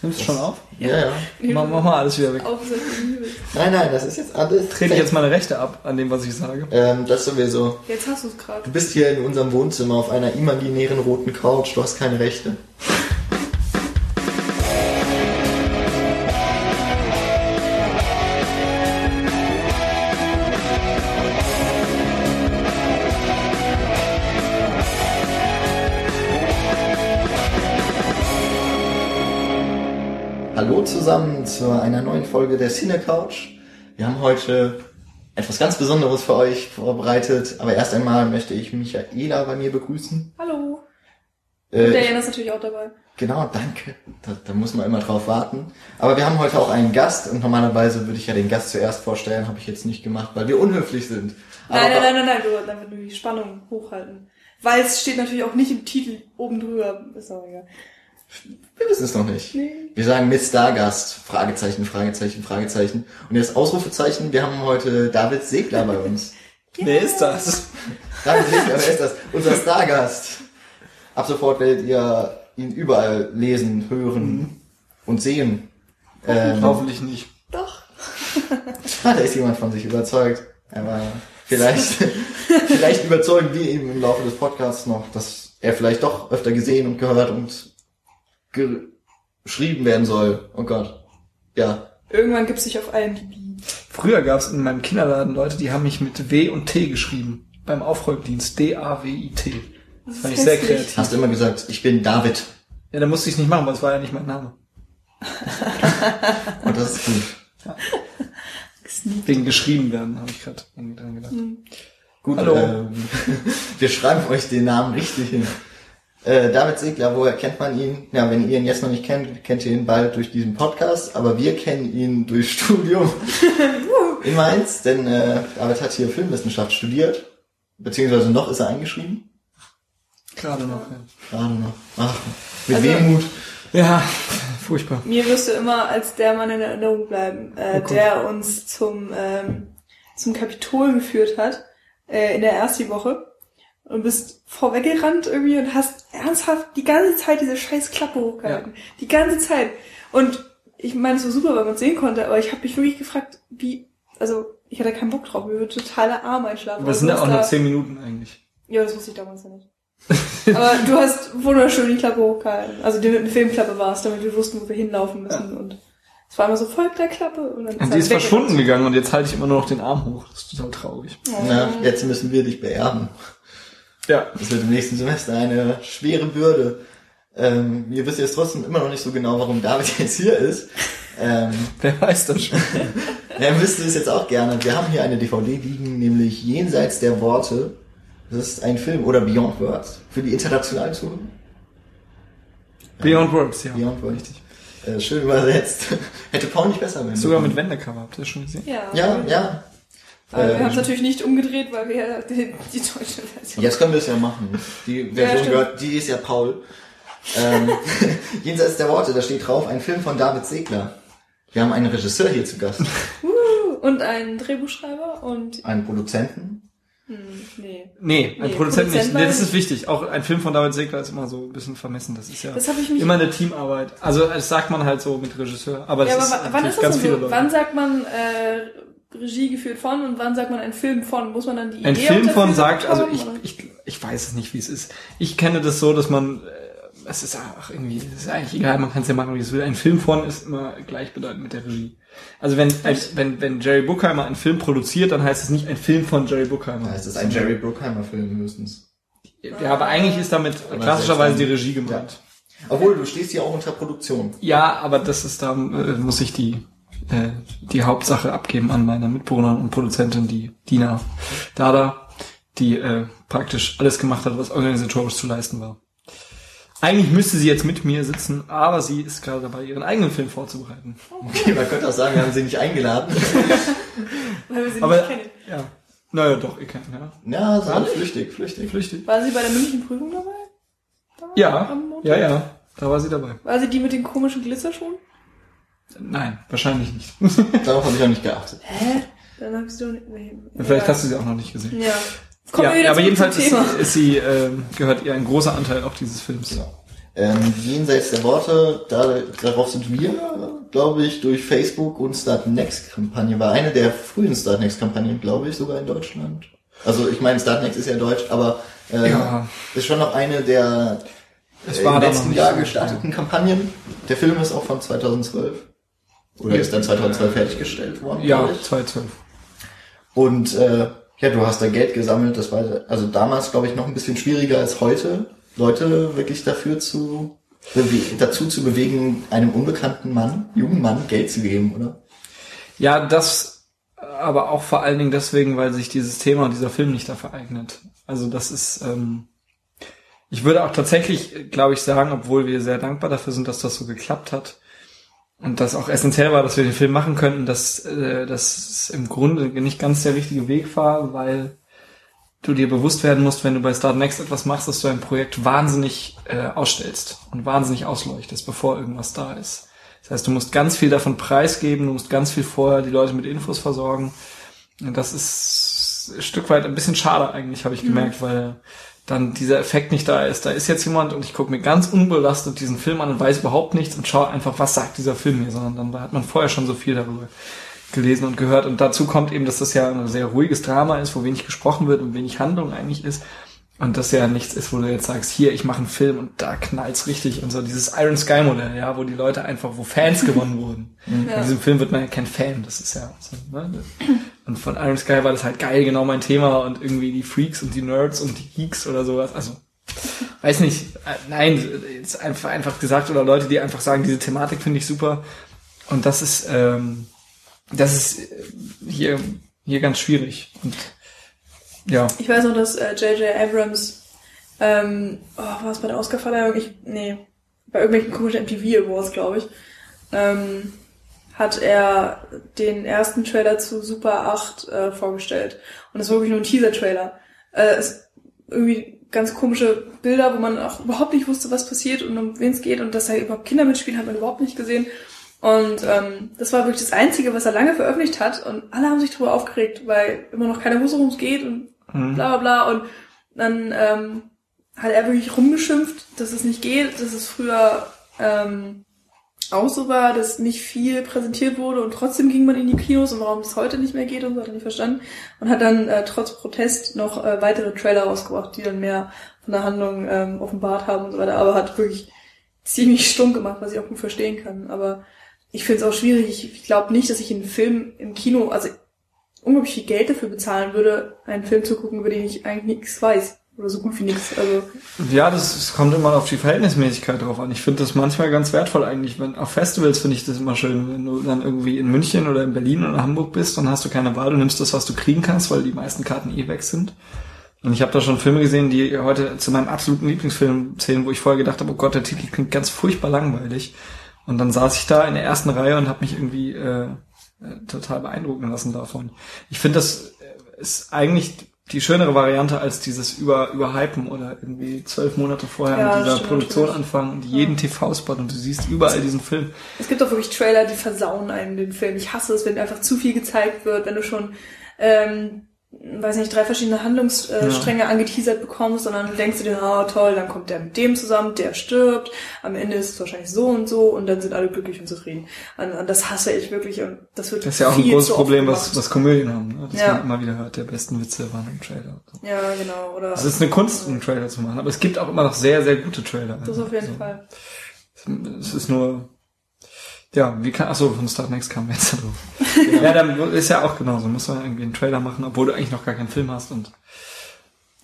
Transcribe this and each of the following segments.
Nimmst du schon auf? Ja, ja. Mach, mach mal alles wieder weg. Auf ist das übel. Nein, nein, das ist jetzt alles. Trete ich jetzt meine Rechte ab an dem, was ich sage. Ähm, das sowieso. Jetzt hast du es gerade. Du bist hier in unserem Wohnzimmer auf einer imaginären roten Couch. Du hast keine Rechte. Zu einer neuen Folge der Cine Couch. Wir haben heute etwas ganz Besonderes für euch vorbereitet, aber erst einmal möchte ich Michaela bei mir begrüßen. Hallo. Äh, Und der Jan ist natürlich auch dabei. Genau, danke. Da, da muss man immer drauf warten. Aber wir haben heute auch einen Gast und normalerweise würde ich ja den Gast zuerst vorstellen, habe ich jetzt nicht gemacht, weil wir unhöflich sind. Nein, Aber- nein, nein, nein, nein, du, dann wird nur die Spannung hochhalten. Weil es steht natürlich auch nicht im Titel oben drüber. Ist auch egal. Wir wissen es noch nicht. Nee. Wir sagen mit Stargast, Fragezeichen, Fragezeichen, Fragezeichen. Und jetzt Ausrufezeichen, wir haben heute David Segler bei uns. Wer ist das? David Segler, wer ist das? Unser Stargast. Ab sofort werdet ihr ihn überall lesen, hören und sehen. Ähm, Hoffentlich nicht. Doch. da ist jemand von sich überzeugt. Aber vielleicht, vielleicht überzeugen wir ihn im Laufe des Podcasts noch, dass er vielleicht doch öfter gesehen und gehört und geschrieben werden soll. Oh Gott. Ja. Irgendwann gibt es sich auf IMDb. Früher gab es in meinem Kinderladen Leute, die haben mich mit W und T geschrieben. Beim Aufräumdienst. D-A-W-I-T. Das fand ich sehr hässlich. kreativ. Hast du immer gesagt, ich bin David. Ja, dann musste ich es nicht machen, weil es war ja nicht mein Name. Und das ist gut. Wegen geschrieben werden, habe ich gerade irgendwie dran gedacht. Gut, Hallo. Ähm, wir schreiben euch den Namen richtig hin. Äh, David Segler, woher kennt man ihn? Ja, wenn ihr ihn jetzt noch nicht kennt, kennt ihr ihn bald durch diesen Podcast, aber wir kennen ihn durch Studium in Mainz, denn äh, David hat hier Filmwissenschaft studiert, beziehungsweise noch ist er eingeschrieben. Gerade noch, ja. Gerade noch. Ach, mit Also- Wehmut. Ja, furchtbar. Mir wirst du immer als der Mann in Erinnerung bleiben, äh, Oh der uns zum, ähm, zum Kapitol geführt hat, äh, in der ersten Woche. Und bist vorweggerannt irgendwie und hast ernsthaft die ganze Zeit diese scheiß Klappe hochgehalten. Die ganze Zeit. Und ich meine, es war super, weil man es sehen konnte, aber ich habe mich wirklich gefragt, wie, also ich hatte keinen Bock drauf, mir würde total der Arm einschlafen. Das Aber sind du ja auch nur zehn Minuten eigentlich. Ja, das wusste ich damals ja nicht. Aber du hast wunderschön die Klappe hochgehalten. Also die eine Filmklappe war es, damit wir wussten, wo wir hinlaufen müssen. Und es war immer so, folgt der Klappe. Und dann Und halt die ist weggerannt. verschwunden gegangen und jetzt halte ich immer nur noch den Arm hoch. Das ist total traurig. Oh. Na, jetzt müssen wir dich beerben. Ja. Das wird im nächsten Semester eine schwere Bürde. Ähm, ihr wisst jetzt trotzdem immer noch nicht so genau, warum David jetzt hier ist. Ähm, Wer weiß das schon. Ja, wisst ihr es jetzt auch gerne. Wir haben hier eine DVD liegen, nämlich Jenseits der Worte. Das ist ein Film, oder Beyond Words, für die internationalen Zuhörer. Beyond Words, ja. Beyond Words. Richtig. Äh, schön übersetzt. Hätte Paul nicht besser werden Sogar mit. Wendecover, habt ihr das schon gesehen? Ja. Ja, ja. Aber wir Äh, haben es natürlich nicht umgedreht, weil wir ja die, die deutsche Version. Jetzt können wir es ja machen. Die Version stimmt. gehört, die ist ja Paul. Ähm, Jenseits der Worte, da steht drauf, ein Film von David Segler. Wir haben einen Regisseur hier zu Gast. Uh, und einen Drehbuchschreiber und, Einen Produzenten. hm, nee. Nee, ein Nee, Produzent nicht. Produzent Nee, das ist wichtig. Auch ein Film von David Segler ist immer so ein bisschen vermessen. Das ist ja Das habe ich mich... immer eine Teamarbeit. Also das sagt man halt so mit Regisseur. Aber das ja, aber ist wa- wann natürlich ist das ganz denn viele so? Leute. Wann sagt man äh, Regie geführt von und wann sagt man ein Film von? Muss man dann die Ein Idee Film auf der von Film sagt, also ich, ich, ich weiß es nicht, wie es ist. Ich kenne das so, dass man, äh, es ist auch irgendwie, es ist eigentlich egal, man kann es ja machen, wie es will. Ein Film von ist immer gleichbedeutend mit der Regie. Also wenn, ein, wenn, wenn Jerry Bruckheimer einen Film produziert, dann heißt es nicht ein Film von Jerry Bruckheimer. Da ist es ein Jerry Bruckheimer Film höchstens. Ja, aber eigentlich ist damit klassischerweise die Regie gemeint. Obwohl, du stehst hier auch unter Produktion. Ja, aber das ist da, äh, muss ich die, äh, die Hauptsache abgeben an meine Mitbewohner und Produzentin, die Dina Dada, die äh, praktisch alles gemacht hat, was organisatorisch zu leisten war. Eigentlich müsste sie jetzt mit mir sitzen, aber sie ist gerade dabei, ihren eigenen Film vorzubereiten. Okay, man könnte auch sagen, wir haben sie nicht eingeladen. Weil wir sie Aber, nicht kennen. ja. Naja, doch, ihr kennt, ja. Ja, so Ehrlich? flüchtig, flüchtig. Flüchtig. War sie bei der mündlichen Prüfung dabei? Damals Ja, ja, ja. Da war sie dabei. War sie die mit den komischen Glitzerschuhen? Nein, wahrscheinlich nicht. Darauf habe ich auch nicht geachtet. Hä? Dann sie doch nicht... Nee, Vielleicht egal. hast du sie auch noch nicht gesehen. Ja. Kommen ja, aber jedenfalls ist, ist sie, ähm, gehört ihr ein großer Anteil auch dieses Films. Genau. Ähm, jenseits der Worte, da, darauf sind wir, glaube ich, durch Facebook und Start Next Kampagne, war eine der frühen Start Next Kampagnen, glaube ich, sogar in Deutschland. Also ich meine, Start Next ist ja deutsch, aber äh, Ja. ist schon noch eine der Es äh, war im da letzten Jahr gestarteten Kampagnen. Der Film ist auch von 2012. Oder ist dann 2012 fertiggestellt worden? Ja, glaub ich. 2012. Und äh, ja, du hast da Geld gesammelt. Das war also damals, glaube ich, noch ein bisschen schwieriger als heute, Leute wirklich dafür zu dazu zu bewegen, einem unbekannten Mann, jungen Mann, Geld zu geben, oder? Ja, das aber auch vor allen Dingen deswegen, weil sich dieses Thema und dieser Film nicht dafür eignet. Also das ist, ähm, ich würde auch tatsächlich, glaube ich, sagen, obwohl wir sehr dankbar dafür sind, dass das so geklappt hat und das auch essentiell war, dass wir den Film machen könnten, dass äh, das im Grunde nicht ganz der richtige Weg war, weil du dir bewusst werden musst, wenn du bei Start Next etwas machst, dass du ein Projekt wahnsinnig äh, ausstellst und wahnsinnig ausleuchtest, bevor irgendwas da ist. Das heißt, du musst ganz viel davon preisgeben, du musst ganz viel vorher die Leute mit Infos versorgen. Und das ist ein Stück weit ein bisschen schade eigentlich, habe ich gemerkt, weil dann dieser Effekt nicht da ist. Da ist jetzt jemand und ich gucke mir ganz unbelastet diesen Film an und weiß überhaupt nichts und schaue einfach, was sagt dieser Film mir, sondern dann hat man vorher schon so viel darüber gelesen und gehört. Und dazu kommt eben, dass das ja ein sehr ruhiges Drama ist, wo wenig gesprochen wird und wenig Handlung eigentlich ist. Und das ja nichts ist, wo du jetzt sagst, hier, ich mache einen Film und da knallt's richtig und so dieses Iron Sky Modell, ja, wo die Leute einfach, wo Fans gewonnen wurden. Ja. In diesem Film wird man ja kein Fan, das ist ja so, ne? Und von Iron Sky war das halt geil, genau mein Thema und irgendwie die Freaks und die Nerds und die Geeks oder sowas. Also, weiß nicht, äh, nein, ist einfach, einfach gesagt oder Leute, die einfach sagen, diese Thematik finde ich super. Und das ist, ähm, das ist äh, hier, hier ganz schwierig. Und ja. Ich weiß noch, dass äh, J.J. Abrams, ähm, oh, war es bei der Oscarverleihung? Nee, bei irgendwelchen komischen MTV Awards, glaube ich, ähm, hat er den ersten Trailer zu Super 8 äh, vorgestellt. Und das war wirklich nur ein Teaser-Trailer. Äh, es irgendwie ganz komische Bilder, wo man auch überhaupt nicht wusste, was passiert und um wen es geht und dass da überhaupt Kinder mitspielen, hat man überhaupt nicht gesehen. Und ähm, das war wirklich das Einzige, was er lange veröffentlicht hat. Und alle haben sich darüber aufgeregt, weil immer noch keiner wusste, worum es geht und Mhm. bla bla bla. Und dann ähm, hat er wirklich rumgeschimpft, dass es nicht geht, dass es früher ähm, auch so war, dass nicht viel präsentiert wurde und trotzdem ging man in die Kinos und warum es heute nicht mehr geht und so hat er nicht verstanden. Und hat dann äh, trotz Protest noch äh, weitere Trailer rausgebracht, die dann mehr von der Handlung ähm, offenbart haben und so weiter. Aber hat wirklich ziemlich stumm gemacht, was ich auch gut verstehen kann. Aber ich finde es auch schwierig. Ich, glaube nicht, dass ich einen Film im Kino, also unglaublich viel Geld dafür bezahlen würde, einen Film zu gucken, über den ich eigentlich nichts weiß. Oder so gut wie nichts. Also, Ja, das, es kommt immer auf die Verhältnismäßigkeit drauf an. Ich finde das manchmal ganz wertvoll eigentlich. Wenn, auf Festivals finde ich das immer schön, wenn du dann irgendwie in München oder in Berlin oder Hamburg bist, dann hast du keine Wahl, du nimmst das, was du kriegen kannst, weil die meisten Karten eh weg sind. Und ich habe da schon Filme gesehen, die heute zu meinem absoluten Lieblingsfilm zählen, wo ich vorher gedacht habe, oh Gott, der Titel klingt ganz furchtbar langweilig. Und dann saß ich da in der ersten Reihe und habe mich irgendwie äh, äh, total beeindrucken lassen davon. Ich finde, das äh, ist eigentlich die schönere Variante als dieses über überhypen oder irgendwie zwölf Monate vorher Ja, mit dieser Produktion natürlich. anfangen und jeden TV-Spot und du siehst überall diesen Film. es gibt auch wirklich Trailer, die versauen einem den Film. Ich hasse es, wenn einfach zu viel gezeigt wird, wenn du schon, ähm, weiß nicht, drei verschiedene Handlungsstränge angeteasert bekommst dann denkst du dir, ah toll, dann kommt der mit dem zusammen, der stirbt, am Ende ist es wahrscheinlich so und so und dann sind alle glücklich und zufrieden. Und, und das hasse ich wirklich und das wird Das ist ja auch ein großes Problem, was, was Komödien haben, ne? dass Ja. man immer wieder hört, der besten Witze waren im Trailer. Ja, genau. Oder Es ist eine Kunst, einen Trailer zu machen, aber es gibt auch immer noch sehr, sehr gute Trailer. das auf jeden Also, Fall. Es ist nur, ja, wie kann, achso, von Start Next kam jetzt drauf. ja, dann ist ja auch genauso, muss man irgendwie einen Trailer machen, obwohl du eigentlich noch gar keinen Film hast und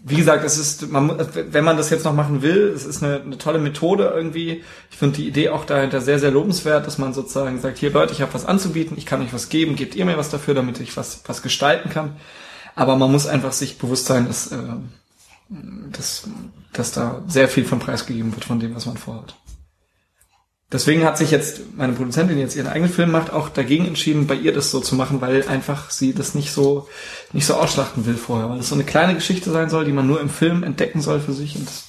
wie gesagt, es ist, man, wenn man das jetzt noch machen will, es ist eine, eine tolle Methode irgendwie. Ich finde die Idee auch dahinter sehr, sehr lobenswert, dass man sozusagen sagt, hier Leute, ich habe was anzubieten, ich kann euch was geben, gebt ihr mir was dafür, damit ich was, was gestalten kann. Aber man muss einfach sich bewusst sein, dass, äh, dass, dass da sehr viel vom Preis gegeben wird von dem, was man vorhat. Deswegen hat sich jetzt meine Produzentin, die jetzt ihren eigenen Film macht, auch dagegen entschieden, bei ihr das so zu machen, weil einfach sie das nicht so, nicht so ausschlachten will vorher, weil das so eine kleine Geschichte sein soll, die man nur im Film entdecken soll für sich und das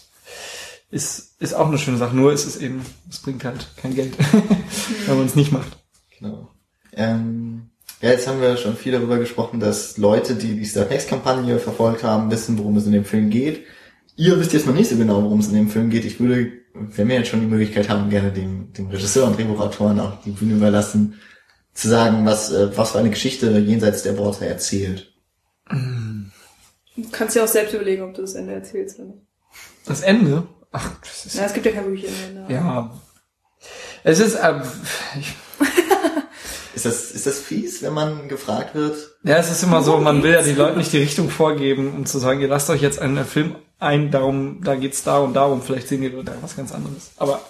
ist, ist auch eine schöne Sache. Nur ist es eben, es bringt halt kein Geld, wenn man es nicht macht. Genau. Ähm, ja, jetzt haben wir schon viel darüber gesprochen, dass Leute, die die Start Next Kampagne verfolgt haben, wissen, worum es in dem Film geht. Ihr wisst jetzt noch nicht so genau, worum es in dem Film geht. Ich würde wenn wir jetzt schon die Möglichkeit haben, gerne dem, dem Regisseur und Drehbuchautoren auch die Bühne überlassen, zu sagen, was, äh, was für eine Geschichte jenseits der Worte erzählt. Du kannst dir auch selbst überlegen, ob du das Ende erzählst oder nicht. Das Ende? Ach, das ist Ja, es gibt ja kein wirkliches Ende. Ja. Es ist, ähm, ich, Ist das, ist das fies, wenn man gefragt wird? ja, es ist immer so, man will ja den Leuten nicht die Richtung vorgeben, um zu sagen, ihr lasst euch jetzt einen Film ein, darum, da geht's da und darum, vielleicht sehen die Leute was ganz anderes. Aber,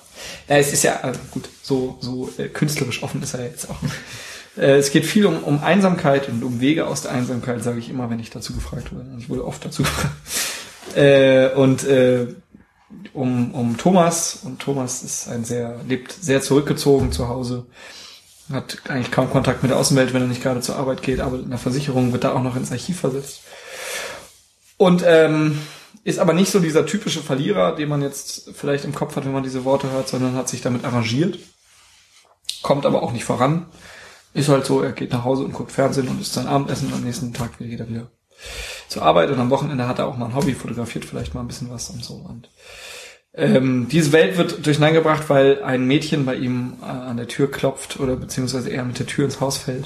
ja, es ist ja, äh, gut, so, so äh, künstlerisch offen ist er jetzt auch. Äh, es geht viel um, um Einsamkeit und um Wege aus der Einsamkeit, sage ich immer, wenn ich dazu gefragt werde. Ich wurde oft dazu gefragt. Äh, und äh, um, um Thomas, und Thomas ist ein sehr, lebt sehr zurückgezogen zu Hause, hat eigentlich kaum Kontakt mit der Außenwelt, wenn er nicht gerade zur Arbeit geht, arbeitet in der Versicherung, wird da auch noch ins Archiv versetzt. Und ähm, ist aber nicht so dieser typische Verlierer, den man jetzt vielleicht im Kopf hat, wenn man diese Worte hört, sondern hat sich damit arrangiert. Kommt aber auch nicht voran. Ist halt so, er geht nach Hause und guckt Fernsehen und isst sein Abendessen und am nächsten Tag geht er wieder zur Arbeit und am Wochenende hat er auch mal ein Hobby, fotografiert vielleicht mal ein bisschen was und so. Und ähm, diese Welt wird durcheinandergebracht, weil ein Mädchen bei ihm äh, an der Tür klopft oder beziehungsweise er mit der Tür ins Haus fällt.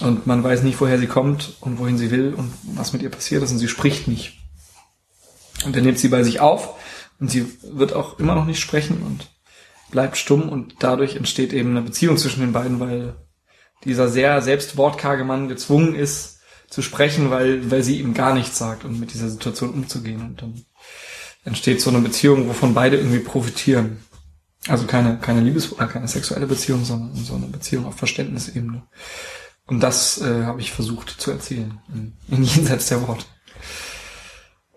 Und man weiß nicht, woher sie kommt und wohin sie will und was mit ihr passiert ist und sie spricht nicht. Und er nimmt sie bei sich auf und sie wird auch immer noch nicht sprechen und bleibt stumm und dadurch entsteht eben eine Beziehung zwischen den beiden, weil dieser sehr selbst wortkarge Mann gezwungen ist zu sprechen, weil, weil sie ihm gar nichts sagt und mit dieser Situation umzugehen und dann entsteht so eine Beziehung, wovon beide irgendwie profitieren. Also keine, keine Liebes- oder keine sexuelle Beziehung, sondern so eine Beziehung auf Verständnisebene. Und das äh, habe ich versucht zu erzählen, in, in jenseits der Worte.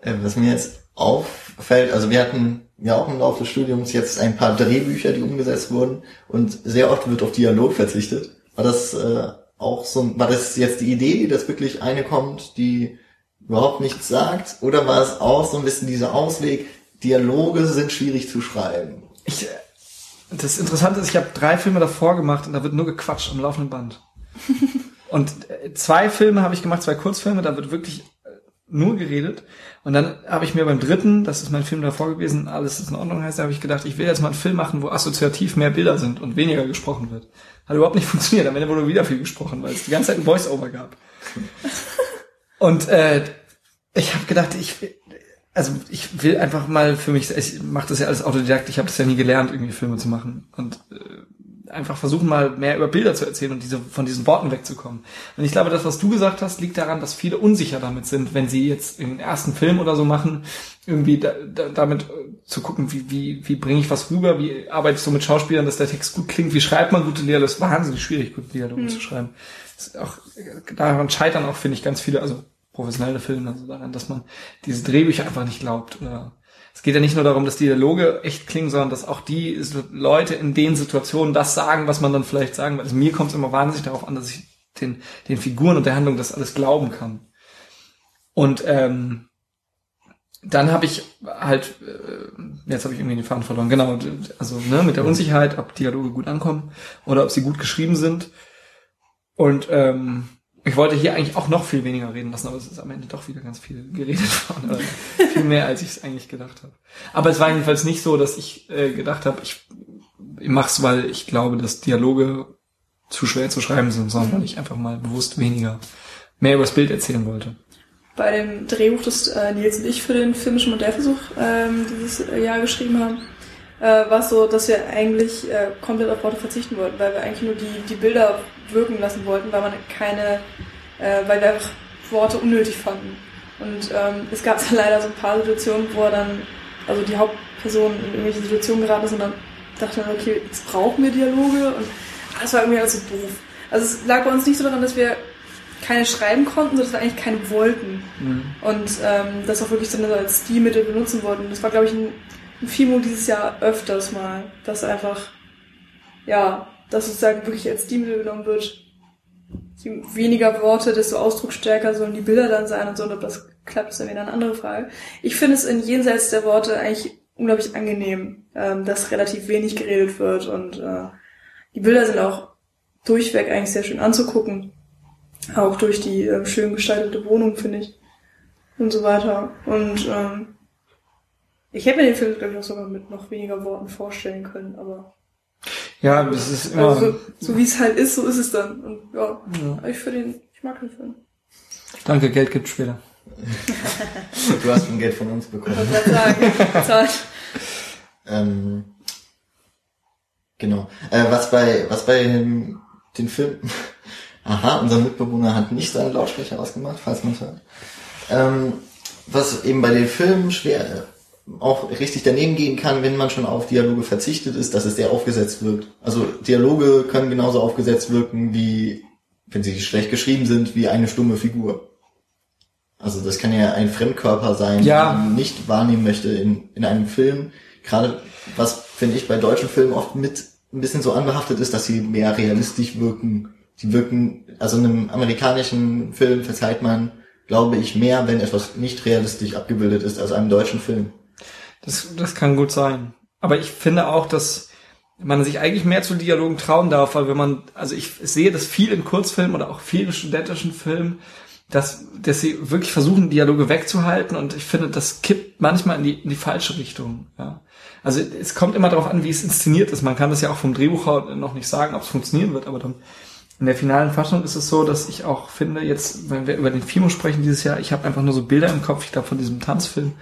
Äh, Was mir jetzt auffällt, also wir hatten ja auch im Laufe des Studiums jetzt ein paar Drehbücher, die umgesetzt wurden und sehr oft wird auf Dialog verzichtet. War das äh, auch so, ein- war das jetzt die Idee, dass wirklich eine kommt, die überhaupt nichts sagt, oder war es auch so ein bisschen dieser Ausweg, Dialoge sind schwierig zu schreiben? Ich, äh, das Interessante ist, ich habe drei Filme davor gemacht und da wird nur gequatscht am laufenden Band. und äh, zwei Filme habe ich gemacht, zwei Kurzfilme, da wird wirklich nur geredet. Und dann habe ich mir beim dritten, das ist mein Film davor gewesen, alles ist in Ordnung heißt, da habe ich gedacht, ich will jetzt mal einen Film machen, wo assoziativ mehr Bilder sind und weniger gesprochen wird. Hat überhaupt nicht funktioniert. Am Ende wurde wieder viel gesprochen, weil es die ganze Zeit ein Voice-Over gab. Und äh, ich habe gedacht, ich will- also ich will einfach mal für mich, ich mache das ja alles autodidakt, ich habe das ja nie gelernt, irgendwie Filme zu machen und äh, einfach versuchen mal mehr über Bilder zu erzählen und diese von diesen Worten wegzukommen. Und ich glaube, das, was du gesagt hast, liegt daran, dass viele unsicher damit sind, wenn sie jetzt den ersten Film oder so machen, irgendwie da, da, damit äh, zu gucken, wie, wie, wie bringe ich was rüber, wie arbeite ich so mit Schauspielern, dass der Text gut klingt, wie schreibt man gute Dialoge, das ist wahnsinnig schwierig, gute Dialoge zu schreiben. Auch, daran scheitern auch, finde ich, ganz viele, also professionelle Filme, also daran, dass man diese Drehbücher einfach nicht glaubt. Oder es geht ja nicht nur darum, dass die Dialoge echt klingen, sondern dass auch die Leute in den Situationen das sagen, was man dann vielleicht sagen will. Also mir kommt es immer wahnsinnig darauf an, dass ich den, den Figuren und der Handlung das alles glauben kann. Und ähm, dann habe ich halt, äh, jetzt habe ich irgendwie den Faden verloren, genau, also ne, mit der Unsicherheit, ob Dialoge gut ankommen oder ob sie gut geschrieben sind. Und ähm, ich wollte hier eigentlich auch noch viel weniger reden lassen, aber es ist am Ende doch wieder ganz viel geredet worden. Oder viel mehr, als ich es eigentlich gedacht habe. Aber es war jedenfalls nicht so, dass ich äh, gedacht habe, ich, ich mach's, weil ich glaube, dass Dialoge zu schwer zu schreiben sind, sondern weil ich einfach mal bewusst weniger mehr über das Bild erzählen wollte. Bei dem Drehbuch, das äh, Nils und ich für den filmischen Modellversuch ähm, dieses Jahr geschrieben haben, äh, war es so, dass wir eigentlich äh, komplett auf Worte verzichten wollten, weil wir eigentlich nur die, die Bilder wirken lassen wollten, weil man keine, äh, weil wir einfach Worte unnötig fanden. Und ähm, es gab dann leider so ein paar Situationen, wo er dann, also die Hauptperson in irgendwelche Situationen geraten ist und dann dachte man, okay, jetzt brauchen wir Dialoge und das war irgendwie alles so doof. Also es lag bei uns nicht so daran, dass wir keine schreiben konnten, sondern dass wir eigentlich keine wollten. Und ähm, das auch wirklich so als Stilmittel benutzen wollten. Das war, glaube ich, ein Fimo dieses Jahr öfters mal, dass einfach, ja, dass sozusagen wirklich als Stilmittel genommen wird. Je weniger Worte, desto ausdrucksstärker sollen die Bilder dann sein und so. Und ob das klappt, ist dann wieder eine andere Frage. Ich finde es in jenseits der Worte eigentlich unglaublich angenehm, ähm, dass relativ wenig geredet wird und äh, die Bilder sind auch durchweg eigentlich sehr schön anzugucken. Auch durch die äh, schön gestaltete Wohnung, finde ich. Und so weiter. Und ähm, Ich hätte mir den Film, glaube ich, auch sogar mit noch weniger Worten vorstellen können, aber Ja, es ist immer. also, so, so wie es halt ist, so ist es dann. Und ja, ja. aber ich für den, ich mag den Film. Danke, Geld gibt später. Du hast schon Geld von uns bekommen. Ich sagen? Zahlt. Ähm, genau. Äh, was bei was bei dem, den Film. Aha, unser Mitbewohner hat nicht seine Lautsprecher ausgemacht, falls man es hört. Ähm, was eben bei den Filmen schwer auch richtig daneben gehen kann, wenn man schon auf Dialoge verzichtet ist, dass es sehr aufgesetzt wirkt. Also Dialoge können genauso aufgesetzt wirken wie, wenn sie schlecht geschrieben sind, wie eine stumme Figur. Also das kann ja ein Fremdkörper sein, Ja. den man nicht wahrnehmen möchte in, in einem Film. Gerade was finde ich bei deutschen Filmen oft mit ein bisschen so anbehaftet ist, dass sie mehr realistisch wirken. Die wirken, also einem amerikanischen Film verzeiht man, glaube ich, mehr, wenn etwas nicht realistisch abgebildet ist, als einem deutschen Film. Das, das kann gut sein. Aber ich finde auch, dass man sich eigentlich mehr zu Dialogen trauen darf, weil wenn man, also ich sehe das viel in Kurzfilmen oder auch viel in studentischen Filmen, dass, dass sie wirklich versuchen, Dialoge wegzuhalten und ich finde, das kippt manchmal in die, in die falsche Richtung. Ja. Also es kommt immer darauf an, wie es inszeniert ist. Man kann das ja auch vom Drehbuch noch nicht sagen, ob es funktionieren wird, aber dann in der finalen Fassung ist es so, dass ich auch finde, jetzt, wenn wir über den Fimo sprechen dieses Jahr, ich habe einfach nur so Bilder im Kopf, ich glaube von diesem Tanzfilm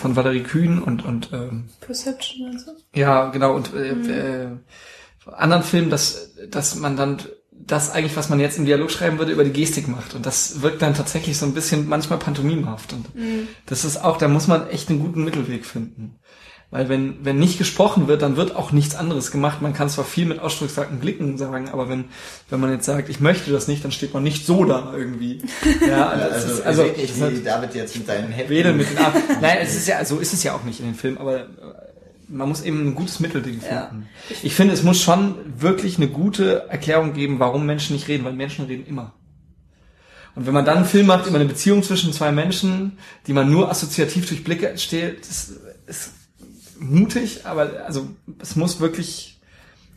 von Valerie Kühn und, und ähm, Perception du? ja, genau, und äh, äh, anderen Filmen, dass, dass man dann das eigentlich, was man jetzt im Dialog schreiben würde, über die Gestik macht. Und das wirkt dann tatsächlich so ein bisschen manchmal pantomimhaft. Und das ist auch, da muss man echt einen guten Mittelweg finden. Weil wenn, wenn nicht gesprochen wird, dann wird auch nichts anderes gemacht. Man kann zwar viel mit ausdrucksstarken Blicken sagen, aber wenn, wenn man jetzt sagt, ich möchte das nicht, dann steht man nicht so da irgendwie. Ja, das Also, ist, also, also ich das hat- David jetzt mit seinen Händen. Wedel mit den Armen. Nein, es ist ja, so ist es ja auch nicht in den Filmen, aber äh, man muss eben ein gutes Mittelding Ja. finden. Ich finde, es muss schon wirklich eine gute Erklärung geben, warum Menschen nicht reden, weil Menschen reden immer. Und wenn man dann einen Film macht über eine Beziehung zwischen zwei Menschen, die man nur assoziativ durch Blicke entsteht, das ist mutig, aber also es muss wirklich.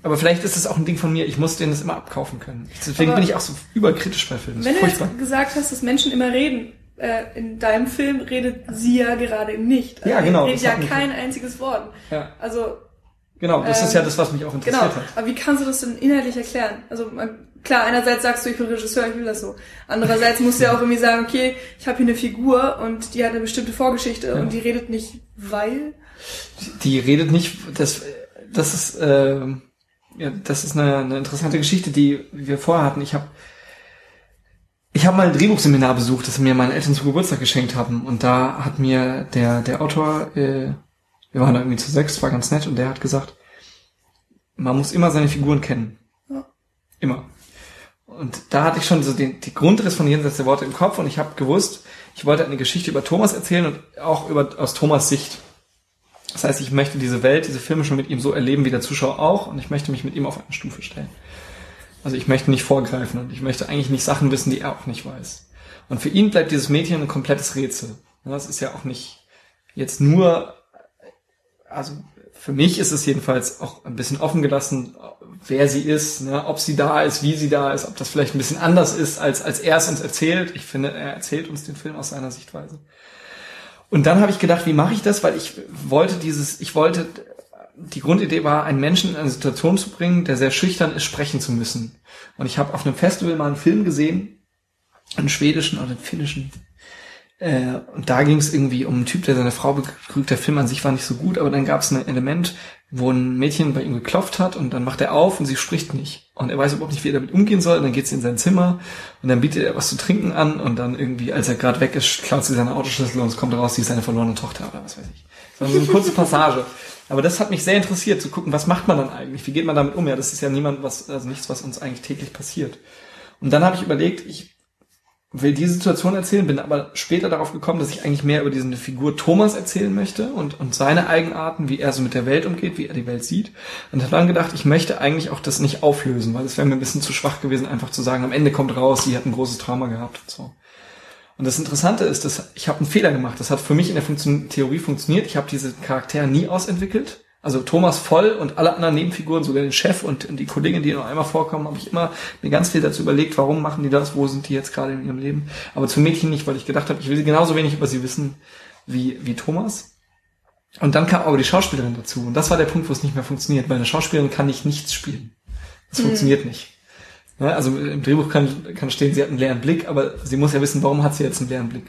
Aber vielleicht ist es auch ein Ding von mir. Ich muss denen das immer abkaufen können. Deswegen Aber bin ich auch so überkritisch bei Filmen. Wenn ist du furchtbar. jetzt gesagt hast, dass Menschen immer reden, äh, in deinem Film redet sie ja gerade nicht. Ja, Also, genau, Redet das ja kein einziges Wort. Ja, Also, genau. Das Ähm, ist ja das, was mich auch interessiert genau. hat. Aber wie kannst du das denn inhaltlich erklären? Also, man, klar, einerseits sagst du, ich bin Regisseur, ich will das so. Andererseits musst du ja auch irgendwie sagen, okay, ich habe hier eine Figur und die hat eine bestimmte Vorgeschichte Ja. und die redet nicht, weil. Die redet nicht, das, das ist, äh, ja, das ist eine, eine interessante Geschichte, die wir vorher hatten. Ich habe ich habe mal ein Drehbuchseminar besucht, das mir meine Eltern zu Geburtstag geschenkt haben. Und da hat mir der, der Autor, äh, wir waren da irgendwie zu sechs, war ganz nett, und der hat gesagt, man muss immer seine Figuren kennen. Ja. Immer. Und da hatte ich schon so den, die Grundriss von Jenseits der Worte im Kopf und ich habe gewusst, ich wollte eine Geschichte über Thomas erzählen und auch über, aus Thomas Sicht. Das heißt, ich möchte diese Welt, diese Filme schon mit ihm so erleben wie der Zuschauer auch und ich möchte mich mit ihm auf eine Stufe stellen. Also ich möchte nicht vorgreifen und ich möchte eigentlich nicht Sachen wissen, die er auch nicht weiß. Und für ihn bleibt dieses Mädchen ein komplettes Rätsel. Das ist ja auch nicht jetzt nur, also für mich ist es jedenfalls auch ein bisschen offen gelassen, wer sie ist, ne, ob sie da ist, wie sie da ist, ob das vielleicht ein bisschen anders ist, als, als er es uns erzählt. Ich finde, er erzählt uns den Film aus seiner Sichtweise. Und dann habe ich gedacht, wie mache ich das? Weil ich wollte dieses, ich wollte, die Grundidee war, einen Menschen in eine Situation zu bringen, der sehr schüchtern ist, sprechen zu müssen. Und ich habe auf einem Festival mal einen Film gesehen, einen schwedischen oder einen finnischen. Äh, und da ging es irgendwie um einen Typ, der seine Frau betrügt. Der Film an sich war nicht so gut, aber dann gab es ein Element, wo ein Mädchen bei ihm geklopft hat und dann macht er auf und sie spricht nicht. Und er weiß überhaupt nicht, wie er damit umgehen soll. Und dann geht sie in sein Zimmer und dann bietet er was zu trinken an und dann irgendwie, als er gerade weg ist, klaut sie seine Autoschlüssel und es kommt raus, sie ist seine verlorene Tochter oder was weiß ich. So eine kurze Passage. Aber das hat mich sehr interessiert, zu gucken, was macht man dann eigentlich? Wie geht man damit um? Ja, das ist ja niemand, was, also nichts, was uns eigentlich täglich passiert. Und dann habe ich überlegt, ich will die Situation erzählen, bin aber später darauf gekommen, dass ich eigentlich mehr über diese Figur Thomas erzählen möchte und, und seine Eigenarten, wie er so mit der Welt umgeht, wie er die Welt sieht. Und habe dann gedacht, ich möchte eigentlich auch das nicht auflösen, weil es wäre mir ein bisschen zu schwach gewesen, einfach zu sagen, am Ende kommt raus, sie hat ein großes Trauma gehabt und so. Und das Interessante ist, dass ich habe einen Fehler gemacht. Das hat für mich in der Funktion Theorie funktioniert. Ich habe diese Charaktere nie ausentwickelt. Also Thomas voll und alle anderen Nebenfiguren, sogar den Chef und die Kollegin, die noch einmal vorkommen, habe ich immer mir ganz viel dazu überlegt, warum machen die das, wo sind die jetzt gerade in ihrem Leben. Aber zu Mädchen nicht, weil ich gedacht habe, ich will genauso wenig über sie wissen wie, wie Thomas. Und dann kam aber die Schauspielerin dazu. Und das war der Punkt, wo es nicht mehr funktioniert, weil eine Schauspielerin kann nicht nichts spielen. Das Mhm. funktioniert nicht. Ja, also im Drehbuch kann, kann stehen, sie hat einen leeren Blick, aber sie muss ja wissen, warum hat sie jetzt einen leeren Blick.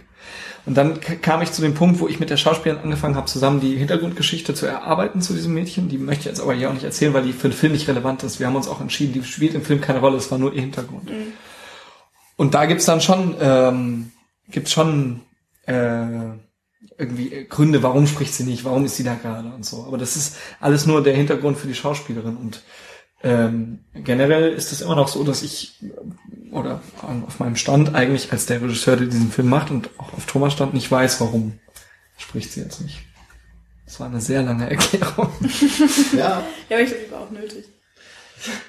Und dann kam ich zu dem Punkt, wo ich mit der Schauspielerin angefangen habe, zusammen die Hintergrundgeschichte zu erarbeiten zu diesem Mädchen. Die möchte ich jetzt aber hier auch nicht erzählen, weil die für den Film nicht relevant ist. Wir haben uns auch entschieden, die spielt im Film keine Rolle, es war nur ihr Hintergrund. Und da gibt's dann schon, ähm, gibt's schon äh, irgendwie Gründe, warum spricht sie nicht, warum ist sie da gerade und so. Aber das ist alles nur der Hintergrund für die Schauspielerin. Und ähm, generell ist es immer noch so, dass ich oder auf meinem Stand eigentlich als der Regisseur, der diesen Film macht und auch auf Thomas Stand nicht weiß, warum spricht sie jetzt nicht. Das war eine sehr lange Erklärung. Ja, Ja, aber ich glaube, die war auch nötig.